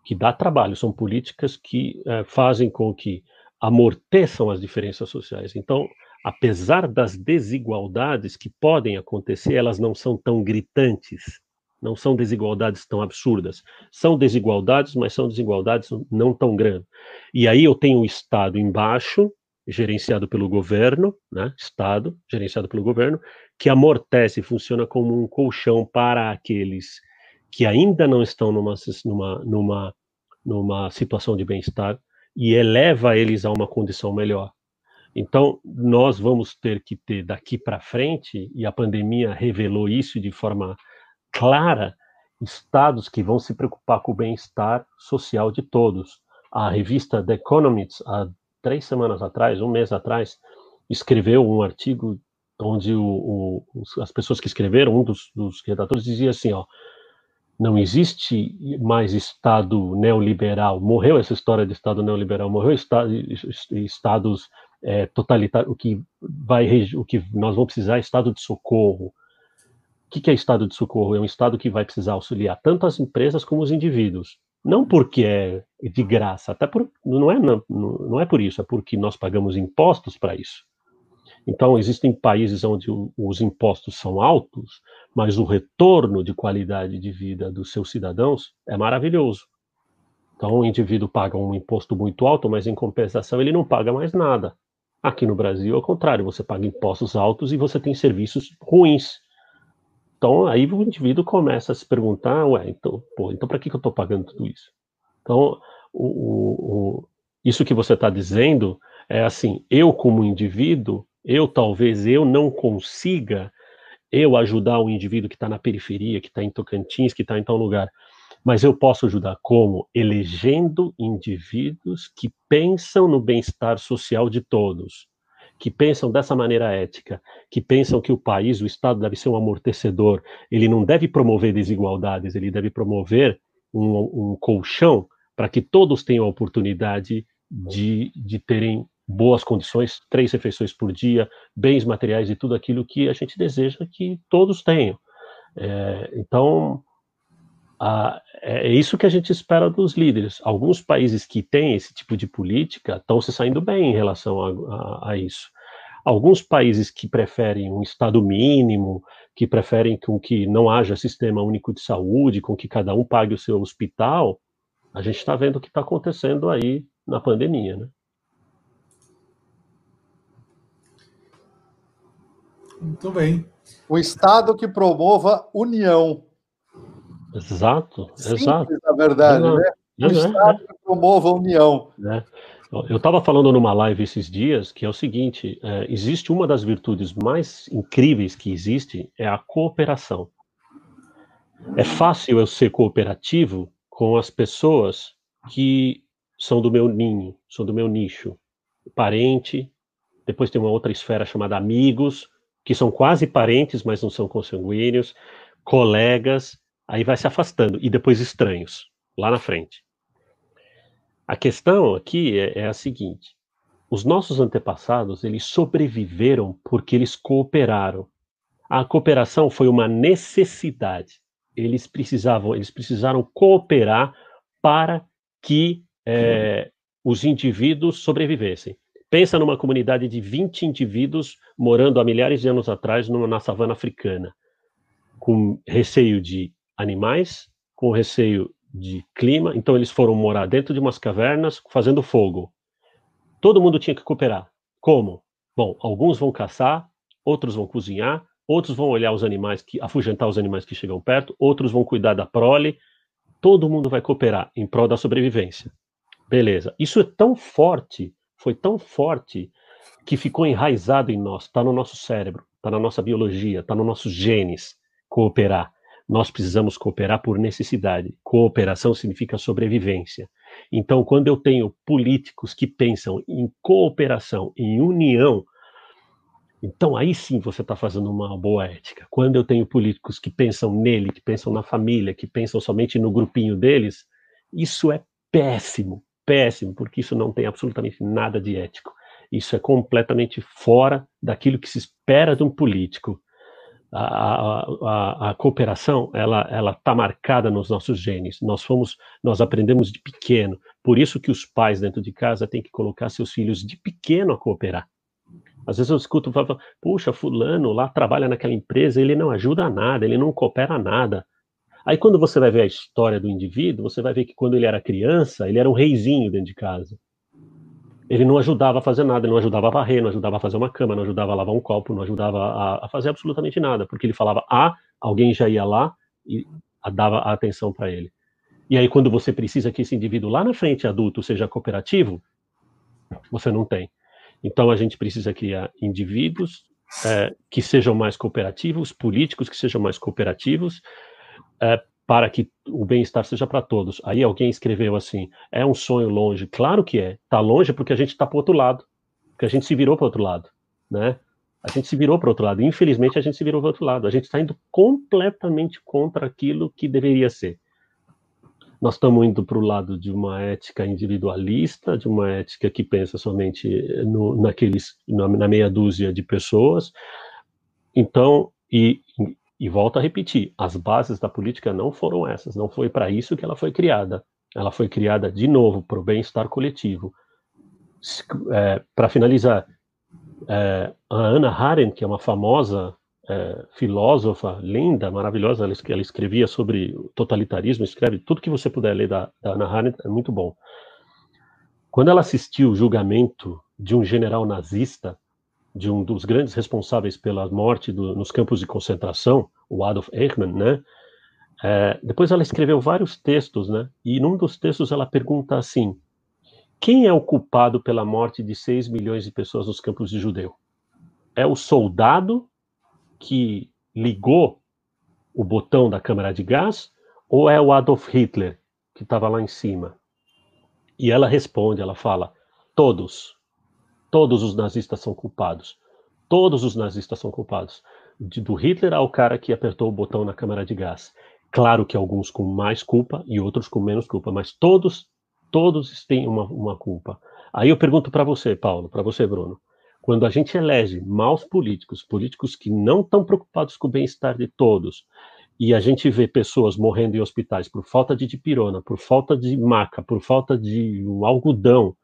que dá trabalho, são políticas que eh, fazem com que amorteçam as diferenças sociais. Então, apesar das desigualdades que podem acontecer, elas não são tão gritantes, não são desigualdades tão absurdas. São desigualdades, mas são desigualdades não tão grandes. E aí eu tenho o Estado embaixo gerenciado pelo governo, né, Estado, gerenciado pelo governo, que amortece, funciona como um colchão para aqueles que ainda não estão numa, numa, numa, numa situação de bem-estar e eleva eles a uma condição melhor. Então, nós vamos ter que ter daqui para frente, e a pandemia revelou isso de forma clara, estados que vão se preocupar com o bem-estar social de todos. A revista The Economist, há três semanas atrás, um mês atrás, escreveu um artigo onde o, o, as pessoas que escreveram, um dos, dos redatores dizia assim, ó, não existe mais Estado neoliberal, morreu essa história de Estado neoliberal, morreu estado, estados é, totalitários, o que vai, o que nós vamos precisar é Estado de socorro, que, que é Estado de socorro? É um Estado que vai precisar auxiliar tanto as empresas como os indivíduos. Não porque é de graça, até por, não, é, não, não é por isso, é porque nós pagamos impostos para isso. Então, existem países onde o, os impostos são altos, mas o retorno de qualidade de vida dos seus cidadãos é maravilhoso. Então, o indivíduo paga um imposto muito alto, mas em compensação ele não paga mais nada. Aqui no Brasil, ao contrário, você paga impostos altos e você tem serviços ruins. Então, aí o indivíduo começa a se perguntar, ué, então, pô, então para que, que eu estou pagando tudo isso? Então, o, o, isso que você está dizendo é assim, eu como indivíduo, eu talvez eu não consiga eu ajudar um indivíduo que está na periferia, que está em Tocantins, que está em tal lugar, mas eu posso ajudar como? Elegendo indivíduos que pensam no bem-estar social de todos que pensam dessa maneira ética, que pensam que o país, o Estado deve ser um amortecedor, ele não deve promover desigualdades, ele deve promover um, um colchão para que todos tenham a oportunidade de, de terem boas condições, três refeições por dia, bens materiais e tudo aquilo que a gente deseja que todos tenham. É, então, a, é isso que a gente espera dos líderes. Alguns países que têm esse tipo de política estão se saindo bem em relação a, a, a isso. Alguns países que preferem um Estado mínimo, que preferem com que não haja sistema único de saúde, com que cada um pague o seu hospital, a gente está vendo o que está acontecendo aí na pandemia, né? Muito bem. O Estado que promova união. Exato, Simples, exato. Na verdade, né? O é, Estado que promova a união. É. Eu estava falando numa live esses dias que é o seguinte: é, existe uma das virtudes mais incríveis que existe é a cooperação. É fácil eu ser cooperativo com as pessoas que são do meu ninho, são do meu nicho, parente. Depois tem uma outra esfera chamada amigos, que são quase parentes, mas não são consanguíneos, colegas. Aí vai se afastando e depois estranhos lá na frente. A questão aqui é, é a seguinte: os nossos antepassados eles sobreviveram porque eles cooperaram. A cooperação foi uma necessidade. Eles precisavam, eles precisaram cooperar para que é, os indivíduos sobrevivessem. Pensa numa comunidade de 20 indivíduos morando há milhares de anos atrás numa, na savana africana, com receio de animais, com receio de clima, então eles foram morar dentro de umas cavernas fazendo fogo. Todo mundo tinha que cooperar. Como? Bom, alguns vão caçar, outros vão cozinhar, outros vão olhar os animais que afugentar os animais que chegam perto, outros vão cuidar da prole. Todo mundo vai cooperar em prol da sobrevivência. Beleza. Isso é tão forte, foi tão forte que ficou enraizado em nós, está no nosso cérebro, está na nossa biologia, está nos nossos genes cooperar nós precisamos cooperar por necessidade. Cooperação significa sobrevivência. Então, quando eu tenho políticos que pensam em cooperação, em união, então aí sim você está fazendo uma boa ética. Quando eu tenho políticos que pensam nele, que pensam na família, que pensam somente no grupinho deles, isso é péssimo, péssimo, porque isso não tem absolutamente nada de ético. Isso é completamente fora daquilo que se espera de um político a, a, a, cooperação ela ela está marcada nos nossos genes. Nós fomos, nós aprendemos de pequeno. Por isso que os pais dentro de casa têm que colocar seus filhos de pequeno a cooperar. Às vezes eu escuto, puxa, fulano lá trabalha naquela empresa, ele não ajuda a nada, ele não coopera a nada. Aí quando você vai ver a história do indivíduo, você vai ver que quando ele era criança, ele era um reizinho dentro de casa ele não ajudava a fazer nada, ele não ajudava a varrer, não ajudava a fazer uma cama, não ajudava a lavar um copo, não ajudava a, a fazer absolutamente nada, porque ele falava A, alguém já ia lá e dava a atenção para ele. E aí, quando você precisa que esse indivíduo lá na frente, adulto, seja cooperativo, você não tem. Então a gente precisa criar indivíduos é, que sejam mais cooperativos, políticos que sejam mais cooperativos, é, para que o bem-estar seja para todos. Aí alguém escreveu assim: é um sonho longe. Claro que é. Está longe porque a gente está para outro lado, porque a gente se virou para outro lado, né? A gente se virou para outro lado. Infelizmente, a gente se virou para outro lado. A gente está indo completamente contra aquilo que deveria ser. Nós estamos indo para o lado de uma ética individualista, de uma ética que pensa somente no, naqueles, na, na meia dúzia de pessoas. Então, e, e volto a repetir, as bases da política não foram essas, não foi para isso que ela foi criada. Ela foi criada, de novo, para o bem-estar coletivo. É, para finalizar, é, a Anna Arendt, que é uma famosa é, filósofa linda, maravilhosa, ela, ela, escrevia sobre totalitarismo, escreve tudo que você puder ler da, da Anna Arendt, é muito bom. Quando ela assistiu o julgamento de um general nazista, de um dos grandes responsáveis pela morte do, nos campos de concentração, o Adolf Eichmann, né? É, depois ela escreveu vários textos, né? E num dos textos ela pergunta assim: quem é o culpado pela morte de 6 milhões de pessoas nos campos de judeu? É o soldado que ligou o botão da câmara de gás ou é o Adolf Hitler que estava lá em cima? E ela responde, ela fala: todos, todos os nazistas são culpados. Todos os nazistas são culpados. De, do Hitler ao cara que apertou o botão na câmara de gás. Claro que alguns com mais culpa e outros com menos culpa, mas todos, todos têm uma, uma culpa. Aí eu pergunto para você, Paulo, para você, Bruno. Quando a gente elege maus políticos, políticos que não estão preocupados com o bem-estar de todos, e a gente vê pessoas morrendo em hospitais por falta de dipirona, por falta de maca, por falta de algodão,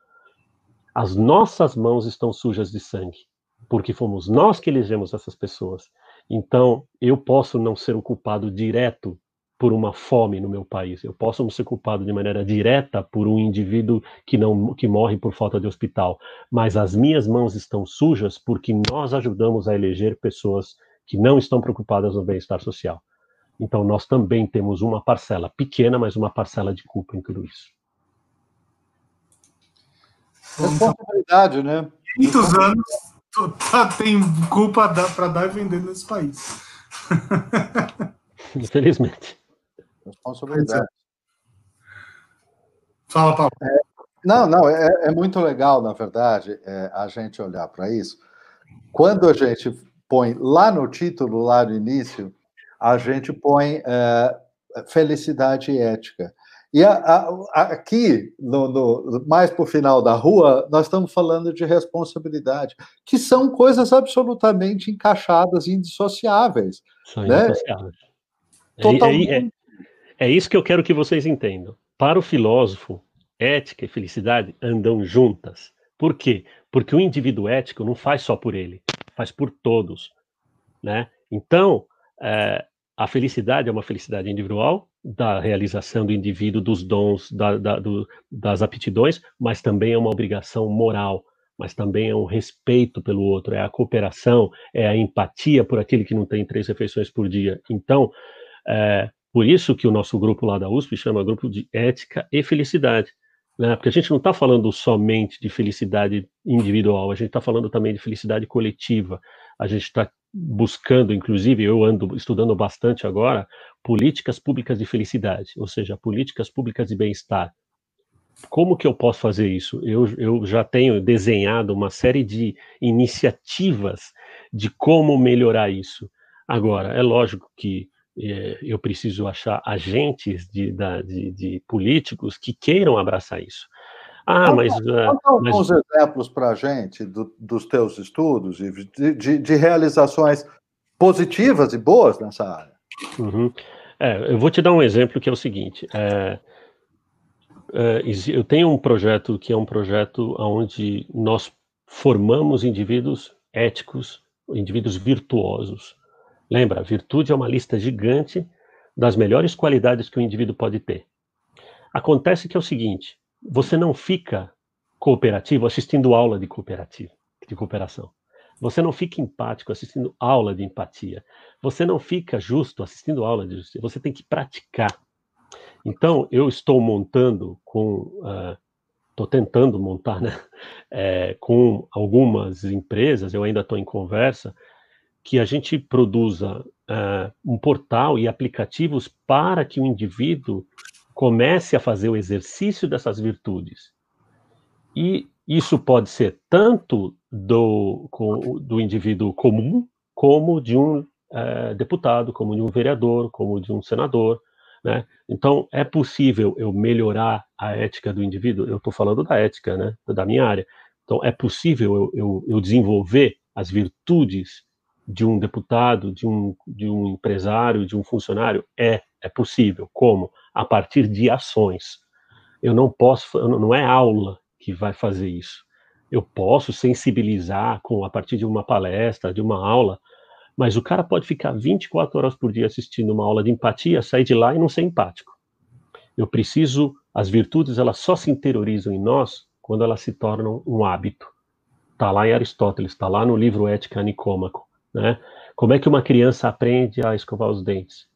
as nossas mãos estão sujas de sangue, porque fomos nós que elegemos essas pessoas. Então, eu posso não ser o culpado direto por uma fome no meu país. Eu posso não ser culpado de maneira direta por um indivíduo que não que morre por falta de hospital, mas as minhas mãos estão sujas porque nós ajudamos a eleger pessoas que não estão preocupadas no bem-estar social. Então nós também temos uma parcela pequena, mas uma parcela de culpa em tudo isso. Responsabilidade, né? 500 anos tá, tem culpa para dar e vender nesse país. Infelizmente. Responsabilidade. Fala, Paulo. É, não, não, é, é, muito legal, na verdade, é, a gente olhar para isso. Quando a gente põe lá no título, lá no início, a gente põe é, felicidade ética. E a, a, aqui, no, no, mais para o final da rua, nós estamos falando de responsabilidade, que são coisas absolutamente encaixadas e indissociáveis. São né? indissociáveis. Totalmente. É, é, é isso que eu quero que vocês entendam. Para o filósofo, ética e felicidade andam juntas. Por quê? Porque o indivíduo ético não faz só por ele, faz por todos, né? Então, é, a felicidade é uma felicidade individual da realização do indivíduo, dos dons, da, da, do, das aptidões, mas também é uma obrigação moral, mas também é um respeito pelo outro, é a cooperação, é a empatia por aquele que não tem três refeições por dia. Então, é, por isso que o nosso grupo lá da USP chama Grupo de Ética e Felicidade. Né? Porque a gente não está falando somente de felicidade individual, a gente está falando também de felicidade coletiva. A gente está buscando, inclusive, eu ando estudando bastante agora, políticas públicas de felicidade, ou seja, políticas públicas de bem-estar. Como que eu posso fazer isso? Eu, eu já tenho desenhado uma série de iniciativas de como melhorar isso. Agora, é lógico que é, eu preciso achar agentes de, de, de, políticos que queiram abraçar isso. Ah, mas. Conta uh, alguns mas... exemplos para a gente do, dos teus estudos e de, de, de, realizações positivas e boas nessa área. Uhum. É, eu vou te dar um exemplo que é o seguinte. É, é, eu tenho um projeto que é um projeto onde nós formamos indivíduos éticos, indivíduos virtuosos. Lembra, virtude é uma lista gigante das melhores qualidades que o indivíduo pode ter. Acontece que é o seguinte: você não fica cooperativo assistindo aula de cooperativa, de cooperação. Você não fica empático assistindo aula de empatia. Você não fica justo assistindo aula de justiça. Você tem que praticar. Então, eu estou montando com uh, estou tentando montar, né, é, com algumas empresas, eu ainda estou em conversa, que a gente produza é, um portal e aplicativos para que o indivíduo comece a fazer o exercício dessas virtudes. E isso pode ser tanto do, do indivíduo comum, como de um é, deputado, como de um vereador, como de um senador. Né? Então, é possível eu melhorar a ética do indivíduo? Eu estou falando da ética, né? da minha área. Então, é possível eu, eu, eu desenvolver as virtudes de um deputado, de um, de um empresário, de um funcionário? É, é possível. Como? A partir de ações. Eu não posso, não é aula que vai fazer isso. Eu posso sensibilizar com a partir de uma palestra, de uma aula, mas o cara pode ficar 24 horas por dia assistindo uma aula de empatia, sair de lá e não ser empático. Eu preciso, as virtudes elas só se interiorizam em nós quando elas se tornam um hábito. Está lá em Aristóteles, está lá no livro Ética Nicômaco. Né? Como é que uma criança aprende a escovar os dentes?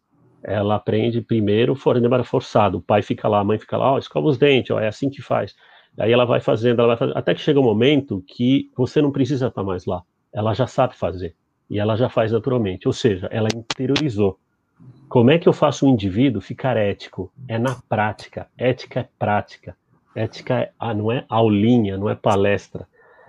Ela aprende primeiro fora forçado. O pai fica lá, a mãe fica lá, ó, escova os dentes, ó, é assim que faz. Aí ela vai fazendo, ela vai fazendo, até que chega um momento que você não precisa estar mais lá. Ela já sabe fazer e ela já faz naturalmente, ou seja, ela interiorizou. Como é que eu faço um indivíduo ficar ético? É na prática. Ética é prática. Ética é, ah, não é aulinha, não é palestra.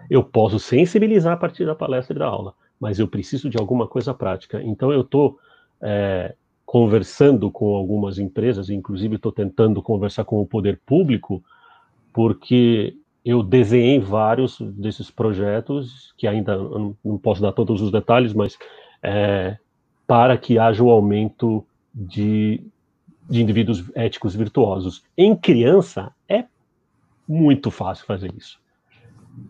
Eu posso sensibilizar a partir da palestra e da aula, mas eu preciso de alguma coisa prática. Então eu estou é, conversando com algumas empresas, inclusive estou tentando conversar com o poder público, porque eu desenhei vários desses projetos, que ainda não posso dar todos os detalhes, mas é, para que haja o um aumento de, de indivíduos éticos virtuosos. Em criança, é muito fácil fazer isso.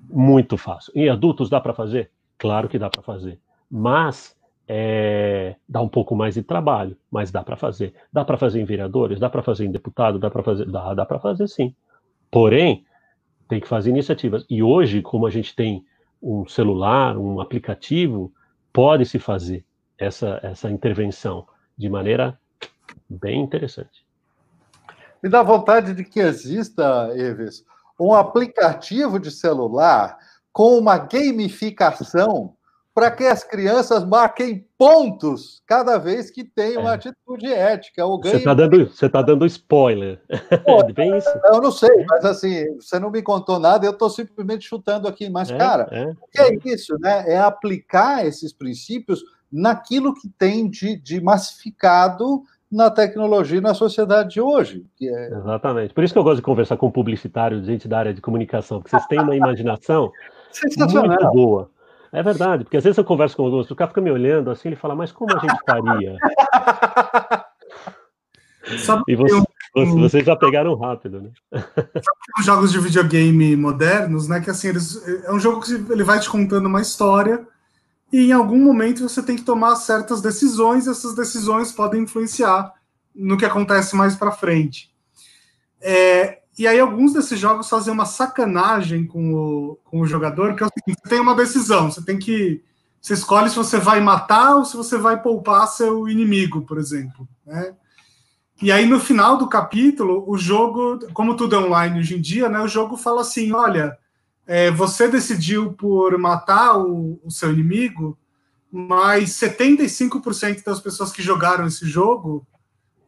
Muito fácil. Em adultos, dá para fazer? Claro que dá para fazer. Mas é, dá um pouco mais de trabalho, mas dá para fazer. Dá para fazer em vereadores, dá para fazer em deputado, dá para fazer, dá, dá para fazer sim. Porém, tem que fazer iniciativas. E hoje, como a gente tem um celular, um aplicativo, pode se fazer essa, essa intervenção de maneira bem interessante. Me dá vontade de que exista, Eves, um aplicativo de celular com uma gamificação para que as crianças marquem pontos cada vez que tem uma é. atitude ética. Você está dando, você tá dando spoiler. Pô, Bem isso. Eu não sei, mas assim, você não me contou nada, eu estou simplesmente chutando aqui. Mas, é, cara, é, o que é isso, né? É aplicar esses princípios naquilo que tem de, de massificado na tecnologia e na sociedade de hoje. É... Exatamente. Por isso que eu gosto de conversar com publicitários, gente da área de comunicação, porque vocês têm uma imaginação muito boa. É verdade, porque às vezes eu converso com alguns, o cara fica me olhando assim, ele fala, mas como a gente faria? e você, um, vocês já pegaram rápido, né? Os jogos de videogame modernos, né? Que assim, eles, é um jogo que ele vai te contando uma história e em algum momento você tem que tomar certas decisões, e essas decisões podem influenciar no que acontece mais para frente. É, e aí alguns desses jogos fazem uma sacanagem com o, com o jogador, que é o seguinte, você tem uma decisão, você tem que. Você escolhe se você vai matar ou se você vai poupar seu inimigo, por exemplo. Né? E aí, no final do capítulo, o jogo, como tudo é online hoje em dia, né, o jogo fala assim: olha, é, você decidiu por matar o, o seu inimigo, mas 75% das pessoas que jogaram esse jogo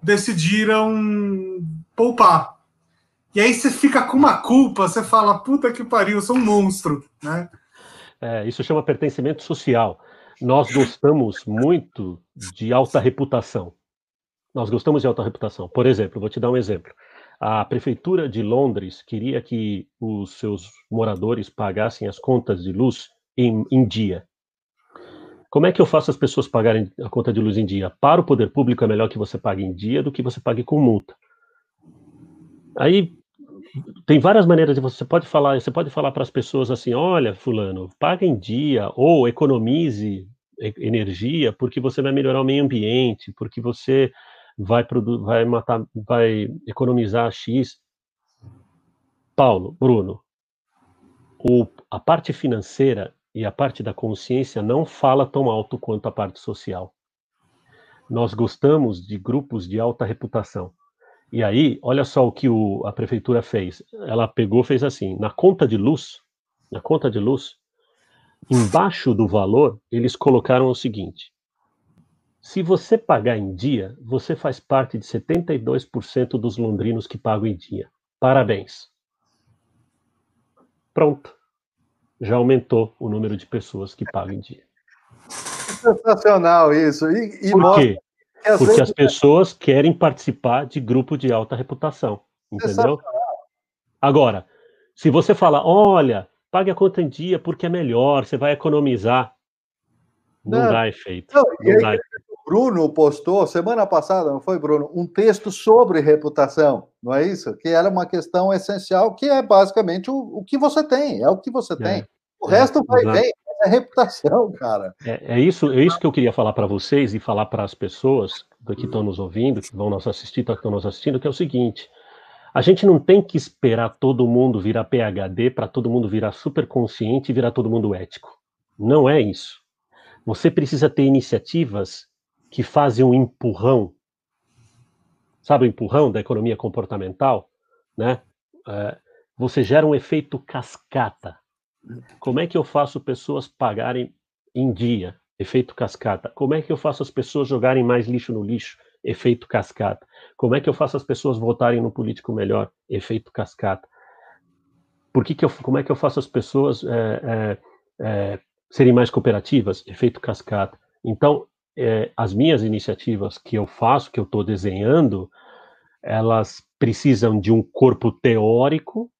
decidiram poupar. E aí você fica com uma culpa, você fala, puta que pariu, eu sou um monstro, né? É, isso chama pertencimento social. Nós gostamos muito de alta reputação. Nós gostamos de alta reputação. Por exemplo, vou te dar um exemplo. A prefeitura de Londres queria que os seus moradores pagassem as contas de luz em, em dia. Como é que eu faço as pessoas pagarem a conta de luz em dia? Para o poder público é melhor que você pague em dia do que você pague com multa. Aí tem várias maneiras de você pode falar, você pode falar para as pessoas assim, olha, fulano, paga em dia ou economize energia porque você vai melhorar o meio ambiente, porque você vai vai matar, vai economizar X. Paulo, Bruno, o, a parte financeira e a parte da consciência não fala tão alto quanto a parte social. Nós gostamos de grupos de alta reputação. E aí, olha só o que o, a prefeitura fez. Ela pegou, fez assim, na conta de luz, na conta de luz, embaixo do valor, eles colocaram o seguinte: se você pagar em dia, você faz parte de 72% dos londrinos que pagam em dia. Parabéns. Pronto. Já aumentou o número de pessoas que pagam em dia. Sensacional isso. E, e Por quê? Porque vezes... as pessoas querem participar de grupo de alta reputação. Entendeu? Agora, se você fala, olha, pague a conta em dia porque é melhor, você vai economizar. Não, não dá efeito. Não, não dá efeito. Bruno postou semana passada, não foi, Bruno? Um texto sobre reputação, não é isso? Que era uma questão essencial, que é basicamente o, o que você tem, é o que você é, tem. O é, resto vai bem, é reputação, cara. É, é, isso, é isso que eu queria falar para vocês e falar para as pessoas que estão nos ouvindo, que vão nos assistir, que estão nos assistindo, que é o seguinte: a gente não tem que esperar todo mundo virar PhD para todo mundo virar super consciente e virar todo mundo ético. Não é isso. Você precisa ter iniciativas que fazem um empurrão, sabe o empurrão da economia comportamental, né? É, você gera um efeito cascata. Como é que eu faço pessoas pagarem em dia? Efeito cascata. Como é que eu faço as pessoas jogarem mais lixo no lixo? Efeito cascata. Como é que eu faço as pessoas votarem no político melhor? Efeito cascata. Por que que eu, como é que eu faço as pessoas é, é, é serem mais cooperativas? Efeito cascata. Então, é, as minhas iniciativas que eu faço, que eu estou desenhando, elas precisam de um corpo teórico,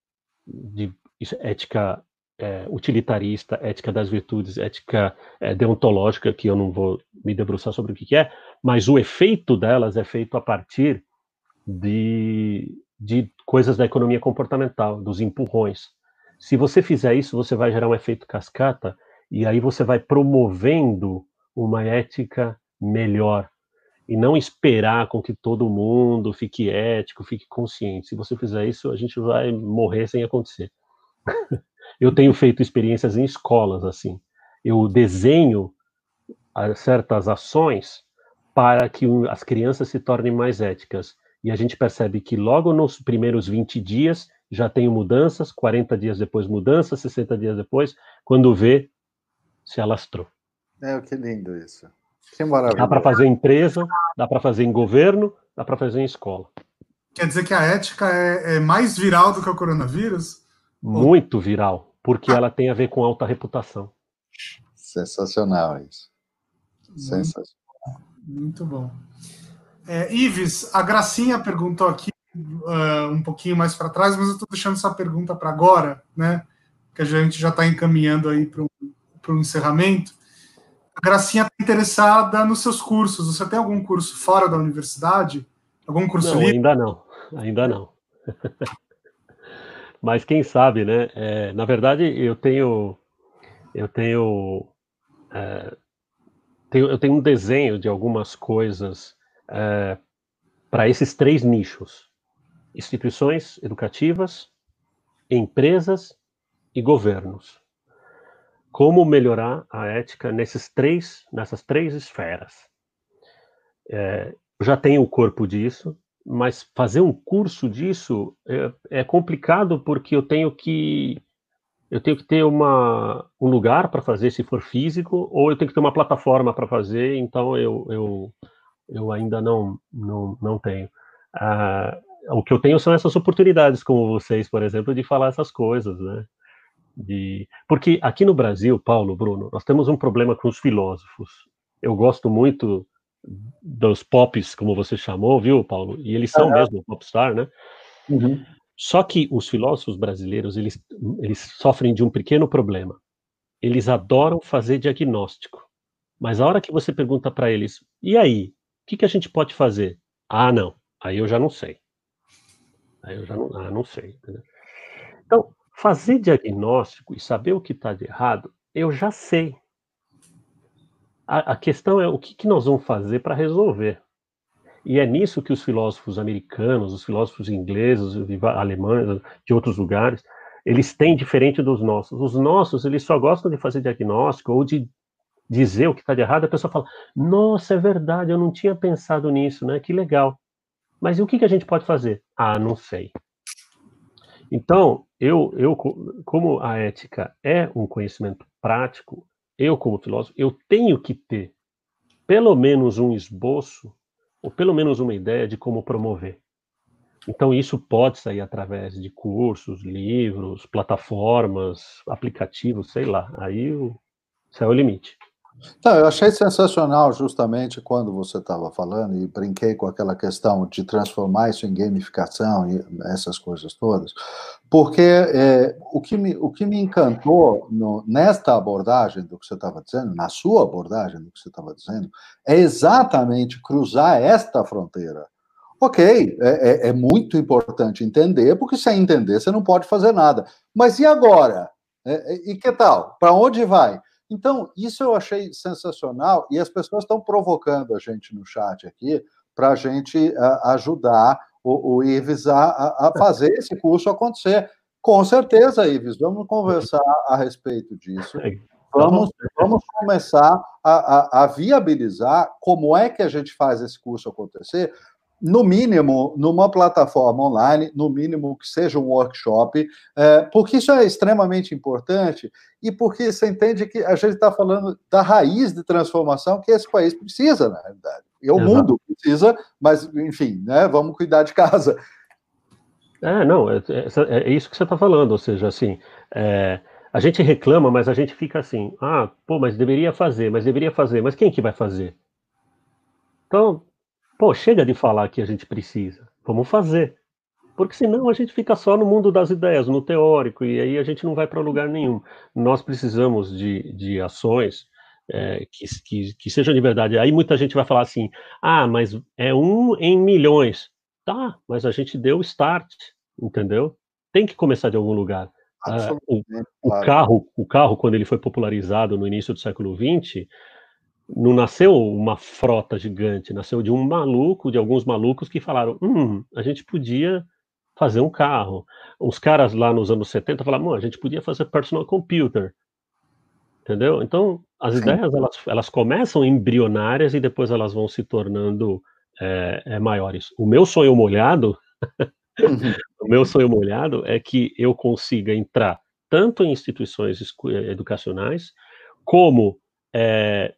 de ética é, utilitarista, ética das virtudes, ética é, deontológica, que eu não vou me debruçar sobre o que, que é, mas o efeito delas é feito a partir de, de coisas da economia comportamental, dos empurrões. Se você fizer isso, você vai gerar um efeito cascata, e aí você vai promovendo uma ética melhor e não esperar com que todo mundo fique ético, fique consciente. Se você fizer isso, a gente vai morrer sem acontecer. eu tenho feito experiências em escolas assim. Eu desenho certas ações para que as crianças se tornem mais éticas. E a gente percebe que logo nos primeiros 20 dias já tem mudanças, 40 dias depois mudanças, 60 dias depois, quando vê, se alastrou. É, que lindo isso. Que maravilha. Dá para fazer em empresa, dá para fazer em governo, dá para fazer em escola. Quer dizer que a ética é, é, mais viral do que o coronavírus? Muito viral, porque ela tem a ver com alta reputação. Sensacional isso. Sensacional. Muito bom. É, Ives, a Gracinha perguntou aqui uh, um pouquinho mais para trás, mas eu estou deixando essa pergunta para agora, né? Que a gente já está encaminhando aí para um encerramento. A Gracinha está interessada nos seus cursos. Você tem algum curso fora da universidade? Algum curso não, livre? Ainda não, ainda não. Mas quem sabe, né? É, na verdade, eu tenho, eu tenho, é, tenho, eu tenho um desenho de algumas coisas é, para esses três nichos: instituições educativas, empresas e governos como melhorar a ética nesses três, nessas três esferas. É, já tenho o corpo disso, mas fazer um curso disso é, é complicado porque eu tenho que eu tenho que ter uma, um lugar para fazer se for físico ou eu tenho que ter uma plataforma para fazer então eu, eu, eu ainda não, não, não tenho ah, o que eu tenho são essas oportunidades como vocês por exemplo de falar essas coisas né de porque aqui no Brasil, Paulo, Bruno, nós temos um problema com os filósofos. Eu gosto muito dos pops, como você chamou, viu, Paulo? E eles são uhum. mesmo popstar, né? Uhum. Só que os filósofos brasileiros, eles, eles sofrem de um pequeno problema. Eles adoram fazer diagnóstico. Mas a hora que você pergunta para eles, e aí, o que, que a gente pode fazer? Ah, não, aí eu já não sei. Aí eu já não, ah, não sei. Entendeu? Então, Fazer diagnóstico e saber o que está de errado, eu já sei. A, a questão é o que, que nós vamos fazer para resolver. E é nisso que os filósofos americanos, os filósofos ingleses, alemães, de outros lugares, eles têm diferente dos nossos. Os nossos, eles só gostam de fazer diagnóstico ou de dizer o que está de errado. A pessoa fala: Nossa, é verdade, eu não tinha pensado nisso, né? Que legal. Mas e o que, que a gente pode fazer? Ah, não sei. Então, eu, eu, como a ética é um conhecimento prático, eu, como filósofo, eu tenho que ter pelo menos um esboço, ou pelo menos uma ideia de como promover. Então, isso pode sair através de cursos, livros, plataformas, aplicativos, sei lá. Aí o céu é o limite. Eu achei sensacional justamente quando você estava falando e brinquei com aquela questão de transformar isso em gamificação e essas coisas todas, porque é, o, que me, o que me encantou no, nesta abordagem do que você estava dizendo, na sua abordagem do que você estava dizendo, é exatamente cruzar esta fronteira. Ok, é, é, é muito importante entender, porque sem entender você não pode fazer nada. Mas e agora? É, é e que tal? Para onde vai? Então, isso eu achei sensacional e as pessoas estão provocando a gente no chat aqui para a gente uh, ajudar o, o Ives a, a, fazer esse curso acontecer. Com certeza, Ives, vamos conversar a respeito disso. É, vamos, vamos começar a, a, viabilizar como é que a gente faz esse curso acontecer, no mínimo, numa plataforma online, no mínimo que seja um workshop, é, porque isso é extremamente importante e porque você entende que a gente está falando da raiz de transformação que esse país precisa, na realidade. E o Exato. mundo precisa, mas, enfim, né, vamos cuidar de casa. É, não, é, é, é isso que você está falando, ou seja, assim, é, a gente reclama, mas a gente fica assim, ah, pô, mas deveria fazer, mas deveria fazer, mas quem que vai fazer? Então, Pô, chega de falar que a gente precisa. Vamos fazer. Porque senão a gente fica só no mundo das ideias, no teórico, e aí a gente não vai para lugar nenhum. Nós precisamos de, de ações é, que, que, que sejam de verdade. Aí muita gente vai falar assim: ah, mas é um em milhões. Tá, mas a gente deu o start, entendeu? Tem que começar de algum lugar. Ah, o, o, carro, o carro, quando ele foi popularizado no início do século XX, não nasceu uma frota gigante, nasceu de um maluco, de alguns malucos que falaram: hum, a gente podia fazer um carro. Os caras lá nos anos 70 falaram: a gente podia fazer personal computer. Entendeu? Então, as Sim. ideias elas, elas começam embrionárias e depois elas vão se tornando é, é, maiores. O meu sonho molhado, uhum. o meu sonho molhado é que eu consiga entrar tanto em instituições educacionais como é,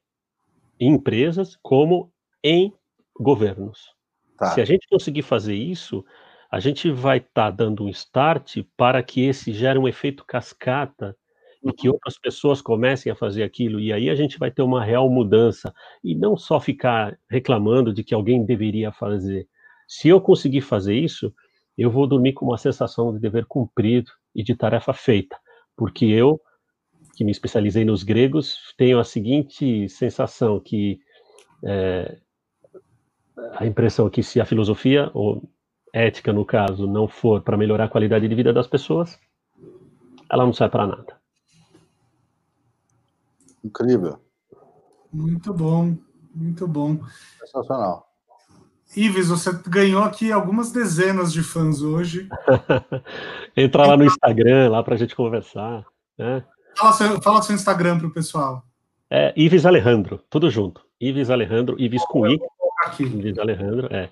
em empresas como em governos. Tá. Se a gente conseguir fazer isso, a gente vai estar tá dando um start para que esse gere um efeito cascata e que uhum. outras pessoas comecem a fazer aquilo, e aí a gente vai ter uma real mudança, e não só ficar reclamando de que alguém deveria fazer. Se eu conseguir fazer isso, eu vou dormir com uma sensação de dever cumprido e de tarefa feita, porque eu que me especializei nos gregos, tenho a seguinte sensação que é, a impressão que se a filosofia ou ética no caso não for para melhorar a qualidade de vida das pessoas, ela não serve para nada. Incrível. Muito bom, muito bom. Sensacional. Ives, você ganhou aqui algumas dezenas de fãs hoje. Entra lá no Instagram, lá para a gente conversar. Né? Fala seu, fala seu Instagram para o pessoal. É Ives Alejandro, tudo junto. Ives Alejandro, Ives com I. Ives Alejandro, é.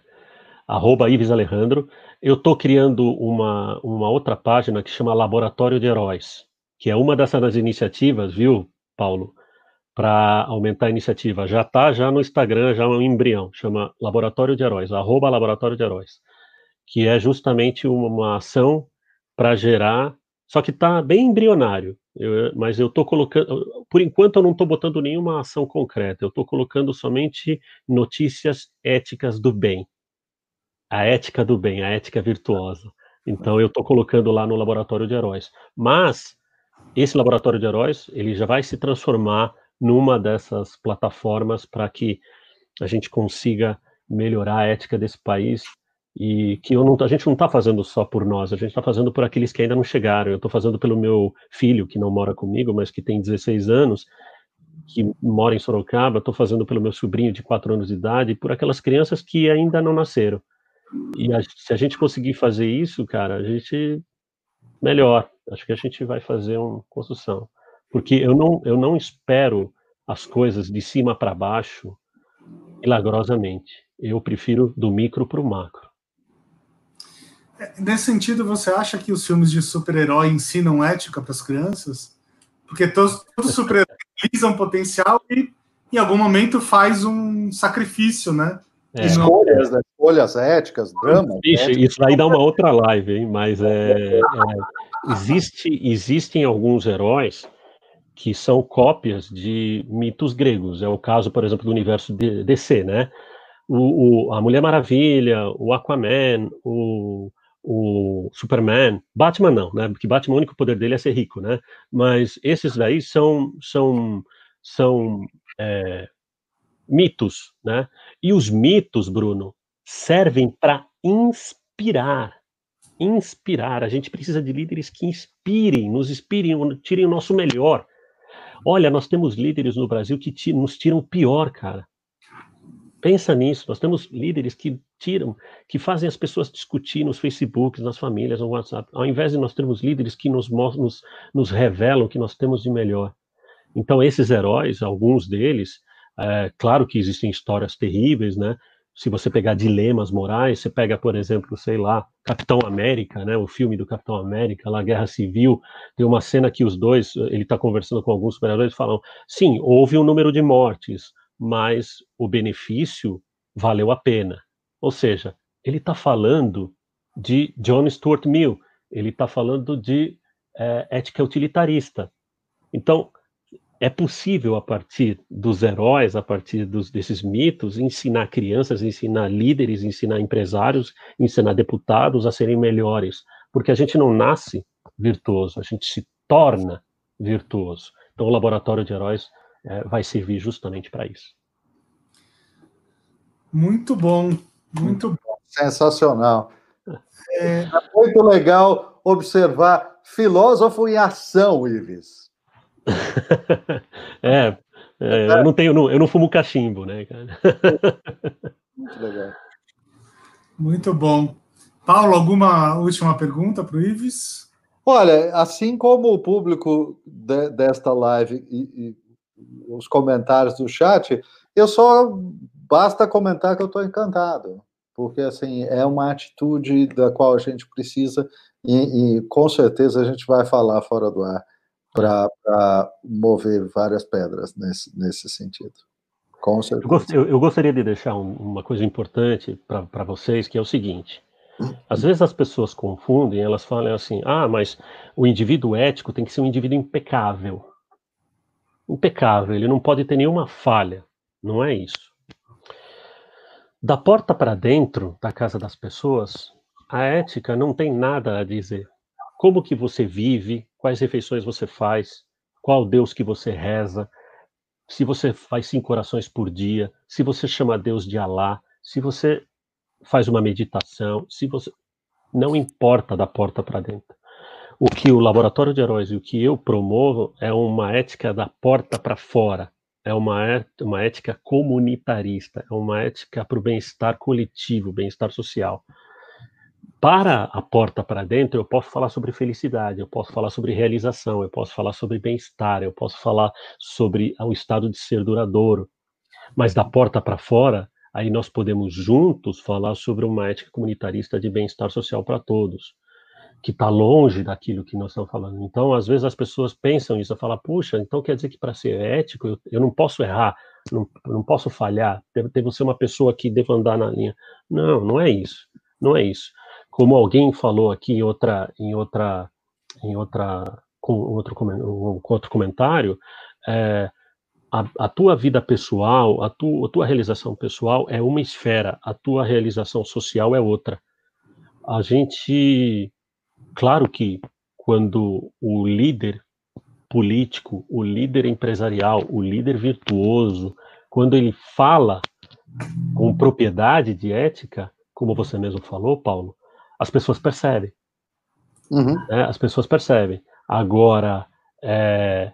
Arroba Ives Alejandro. Eu estou criando uma, uma outra página que chama Laboratório de Heróis, que é uma dessas iniciativas, viu, Paulo? Para aumentar a iniciativa. Já está já no Instagram, já é um embrião, chama Laboratório de Heróis, arroba Laboratório de Heróis, que é justamente uma ação para gerar, só que está bem embrionário. Eu, mas eu estou colocando, por enquanto eu não estou botando nenhuma ação concreta, eu estou colocando somente notícias éticas do bem. A ética do bem, a ética virtuosa. Então eu estou colocando lá no laboratório de heróis. Mas esse laboratório de heróis, ele já vai se transformar numa dessas plataformas para que a gente consiga melhorar a ética desse país e que não, a gente não está fazendo só por nós, a gente está fazendo por aqueles que ainda não chegaram. Eu estou fazendo pelo meu filho, que não mora comigo, mas que tem 16 anos, que mora em Sorocaba, estou fazendo pelo meu sobrinho de 4 anos de idade, por aquelas crianças que ainda não nasceram. E a, se a gente conseguir fazer isso, cara, a gente melhor. Acho que a gente vai fazer uma construção. Porque eu não, eu não espero as coisas de cima para baixo milagrosamente. Eu prefiro do micro para o macro. É, nesse sentido, você acha que os filmes de super-herói ensinam ética para as crianças? Porque todos, todos os super-heróis realizam potencial e, em algum momento, faz um sacrifício, né? É. Escolhas, né? escolhas éticas, drama. Vixe, isso aí dá uma outra live, hein? Mas é, é, existe, existem alguns heróis que são cópias de mitos gregos. É o caso, por exemplo, do universo de DC, né? O, o, a Mulher Maravilha, o Aquaman, o, o Superman, Batman não, né? Porque Batman o único poder dele é ser rico, né? Mas esses daí são são são é, mitos, né? E os mitos, Bruno, servem para inspirar. Inspirar. A gente precisa de líderes que inspirem, nos inspirem, tirem o nosso melhor. Olha, nós temos líderes no Brasil que nos tiram o pior, cara. Pensa nisso. Nós temos líderes que tiram, que fazem as pessoas discutir nos Facebooks, nas famílias, no WhatsApp, ao invés de nós termos líderes que nos, nos, nos revelam o que nós temos de melhor. Então, esses heróis, alguns deles, é, claro que existem histórias terríveis, né? Se você pegar dilemas morais, você pega, por exemplo, sei lá, Capitão América, né? O filme do Capitão América, lá Guerra Civil, tem uma cena que os dois, ele está conversando com alguns super-heróis e falam: sim, houve um número de mortes, mas o benefício valeu a pena. Ou seja, ele está falando de John Stuart Mill, ele está falando de é, ética utilitarista. Então, é possível, a partir dos heróis, a partir dos, desses mitos, ensinar crianças, ensinar líderes, ensinar empresários, ensinar deputados a serem melhores. Porque a gente não nasce virtuoso, a gente se torna virtuoso. Então, o laboratório de heróis é, vai servir justamente para isso. Muito bom, muito bom. Sensacional. É... é muito legal observar filósofo em ação, Ives. é, é, eu não tenho, eu não fumo cachimbo, né, cara? Muito legal. Muito bom. Paulo, alguma última pergunta para o Ives? Olha, assim como o público de, desta live e, e, os comentários do chat, eu só basta comentar que eu estou encantado, porque assim é uma atitude da qual a gente precisa e, e com certeza a gente vai falar fora do ar para mover várias pedras nesse, nesse sentido. Com certeza. Eu, eu gostaria de deixar um, uma coisa importante para vocês, que é o seguinte. Às vezes as pessoas confundem, elas falam assim: ah, mas o indivíduo ético tem que ser um indivíduo impecável. Impecável, ele não pode ter nenhuma falha. Não é isso. Da porta para dentro da casa das pessoas, a ética não tem nada a dizer. Como que você vive, quais refeições você faz, qual Deus que você reza, se você faz cinco orações por dia, se você chama Deus de Alá, se você faz uma meditação, se você não importa da porta para dentro. O que o laboratório de heróis e o que eu promovo é uma ética da porta para fora, é uma, é, uma ética comunitarista, é uma ética para o bem-estar coletivo, bem-estar social. Para a porta para dentro, eu posso falar sobre felicidade, eu posso falar sobre realização, eu posso falar sobre bem-estar, eu posso falar sobre o estado de ser duradouro. Mas da porta para fora, aí nós podemos juntos falar sobre uma ética comunitarista de bem-estar social para todos, que está longe daquilo que nós estamos falando. Então, às vezes as pessoas pensam isso, falam, puxa, então quer dizer que para ser ético eu, eu, não posso errar, não, não posso falhar, deve, deve ser uma pessoa que deva andar na linha. Não, não é isso, não é isso como alguém falou aqui em outra, em outra, em outra, com outro, um, outro comentário, é, a, a, tua vida pessoal, a, tu, a tua realização pessoal é uma esfera, a tua realização social é outra. A gente, claro que quando o líder político, o líder empresarial, o líder virtuoso, quando ele fala com propriedade de ética, como você mesmo falou, Paulo, as pessoas percebem. Uhum. Né? As pessoas percebem. Agora, é,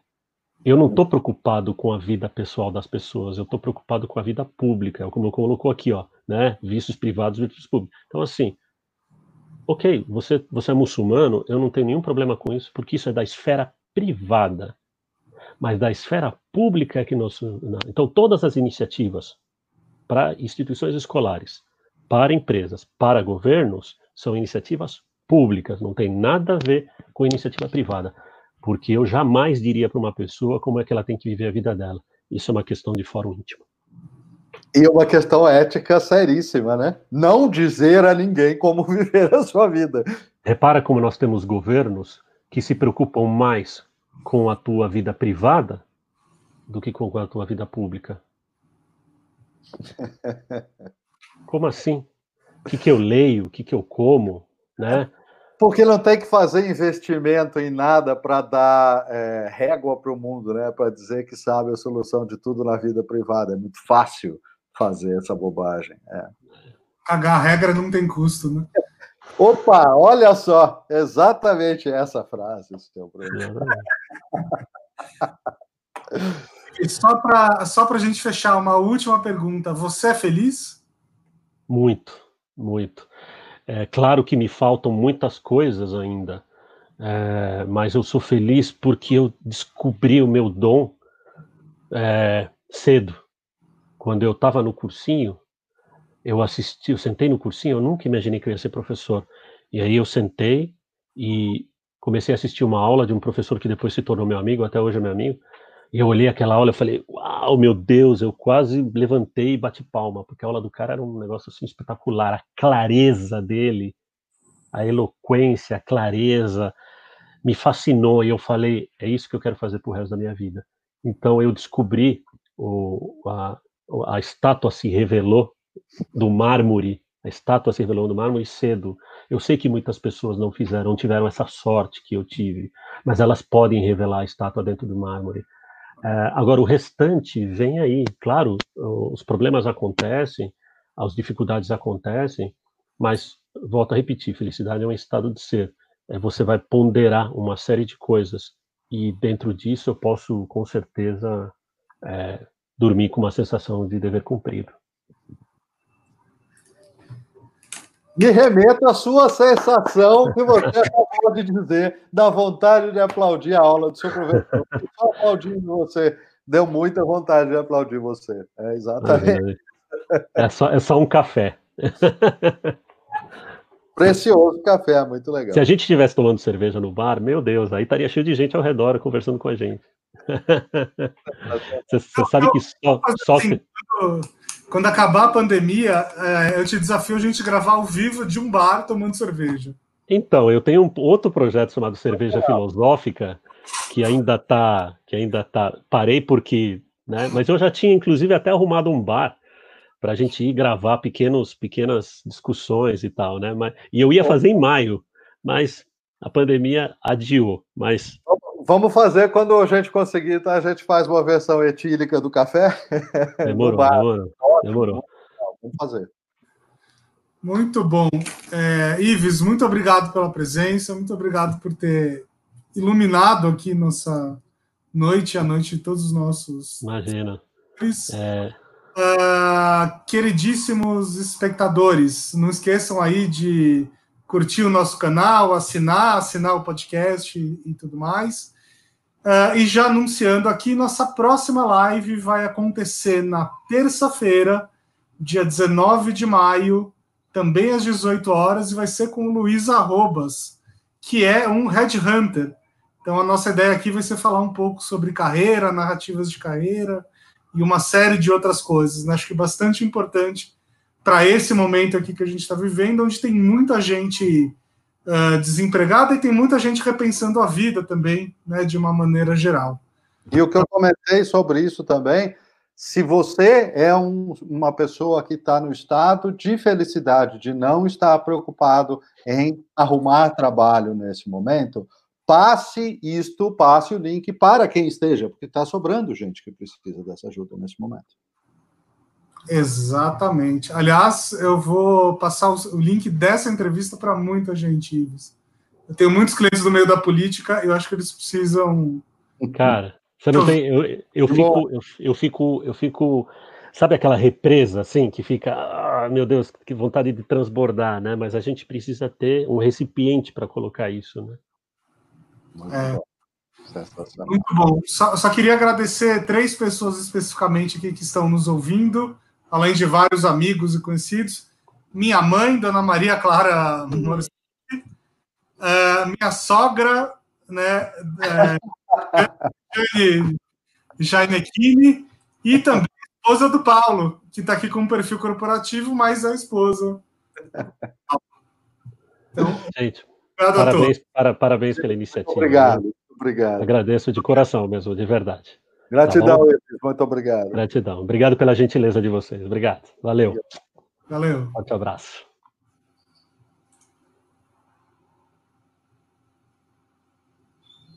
eu não estou preocupado com a vida pessoal das pessoas, eu estou preocupado com a vida pública, como colocou aqui, ó, né? Vícios privados, vícios públicos. Então, assim, ok, você, você é muçulmano, eu não tenho nenhum problema com isso, porque isso é da esfera privada. Mas da esfera pública é que nós. Então, todas as iniciativas para instituições escolares, para empresas, para governos, são iniciativas públicas, não tem nada a ver com iniciativa privada, porque eu jamais diria para uma pessoa como é que ela tem que viver a vida dela. Isso é uma questão de fórum íntimo. E uma questão ética seríssima, né? Não dizer a ninguém como viver a sua vida. Repara como nós temos governos que se preocupam mais com a tua vida privada do que com a tua vida pública. Como assim? O que, que eu leio? O que, que eu como? Né? Porque não tem que fazer investimento em nada para dar é, régua para o mundo, né? Para dizer que sabe a solução de tudo na vida privada. É muito fácil fazer essa bobagem. É. Cagar a regra não tem custo, né? Opa, olha só, exatamente essa frase, seu problema. E só para só a gente fechar, uma última pergunta. Você é feliz? Muito, muito. É claro que me faltam muitas coisas ainda, é, mas eu sou feliz porque eu descobri o meu dom é, cedo. Quando eu estava no cursinho, eu assisti, eu sentei no cursinho, eu nunca imaginei que eu ia ser professor. E aí eu sentei e comecei a assistir uma aula de um professor que depois se tornou meu amigo, até hoje é meu amigo. E eu olhei aquela aula e falei, uau, meu Deus, eu quase levantei e bati palma, porque a aula do cara era um negócio assim espetacular, a clareza dele, a eloquência, a clareza, me fascinou e eu falei, é isso que eu quero fazer pro resto da minha vida. Então eu descobri o, a, a estátua se revelou do mármore, a estátua se revelou do mármore cedo. Eu sei que muitas pessoas não fizeram, não tiveram essa sorte que eu tive, mas elas podem revelar a estátua dentro do mármore. É, agora, o restante vem aí. Claro, os problemas acontecem, as dificuldades acontecem, mas, volto a repetir, felicidade é um estado de ser. É, você vai ponderar uma série de coisas, e dentro disso eu posso, com certeza, é, dormir com uma sensação de dever cumprido. Me remeta à sua sensação que você acabou de dizer, da vontade de aplaudir a aula do seu professor. Só aplaudindo você, deu muita vontade de aplaudir você. É exatamente. É, é só, é só um café. Precioso café, muito legal. Se a gente estivesse tomando cerveja no bar, meu Deus, aí estaria cheio de gente ao redor conversando com a gente. Você, você sabe que só, só assim, quando, acabar a pandemia, é, eu te desafio a gente gravar ao vivo de um bar tomando cerveja. Então, eu tenho um outro projeto chamado Cerveja Filosófica, que ainda tá, que ainda tá, parei porque, né, mas eu já tinha inclusive até arrumado um bar para a gente ir gravar pequenos, pequenas discussões e tal, né? Mas, e eu ia fazer em maio, mas a pandemia adiou. Mas Vamos fazer quando a gente conseguir, tá? A gente faz uma versão etílica do café. Demorou, demorou. demorou. Vamos fazer. Muito bom. É, Ives, muito obrigado pela presença, muito obrigado por ter iluminado aqui nossa noite, a noite de todos os nossos. Imagina. É... Uh, queridíssimos espectadores, não esqueçam aí de curtir o nosso canal, assinar, assinar o podcast e, e tudo mais. Uh, e já anunciando aqui, nossa próxima live vai acontecer na terça-feira, dia 19 de maio, também às 18 horas, e vai ser com o Luiz Arrobas, que é um headhunter. Então, a nossa ideia aqui vai ser falar um pouco sobre carreira, narrativas de carreira e uma série de outras coisas. Né? Acho que bastante importante para esse momento aqui que a gente está vivendo, onde tem muita gente uh, desempregada e tem muita gente repensando a vida também, né, de uma maneira geral. E o que eu comentei sobre isso também, se você é um, uma pessoa que está no estado de felicidade, de não estar preocupado em arrumar trabalho nesse momento, passe isto, passe o link para quem esteja, porque está sobrando gente que precisa dessa ajuda nesse momento. Exatamente. Aliás, eu vou passar o link dessa entrevista para muita gente, Ives. Eu tenho muitos clientes do meio da política, eu acho que eles precisam. Cara, você não tem. Eu, eu, fico, eu, eu, fico, eu fico. Sabe aquela represa assim que fica, ah, meu Deus, que vontade de transbordar, né? Mas a gente precisa ter um recipiente para colocar isso, né? É. Muito bom. Só, só, queria agradecer três pessoas especificamente aqui que estão nos ouvindo além de vários amigos e conhecidos. minha mãe, Dona Maria Clara Morissette, uh, minha sogra, né, uh, Jainekini, e também a esposa do Paulo, que está aqui com um perfil corporativo, mas a esposa. Então, Gente, parabéns, para, parabéns pela iniciativa. Obrigado, obrigado. Agradeço de coração mesmo, de verdade. Gratidão, tá muito obrigado. Gratidão. Obrigado pela gentileza de vocês. Obrigado. Valeu. Valeu. Forte abraço.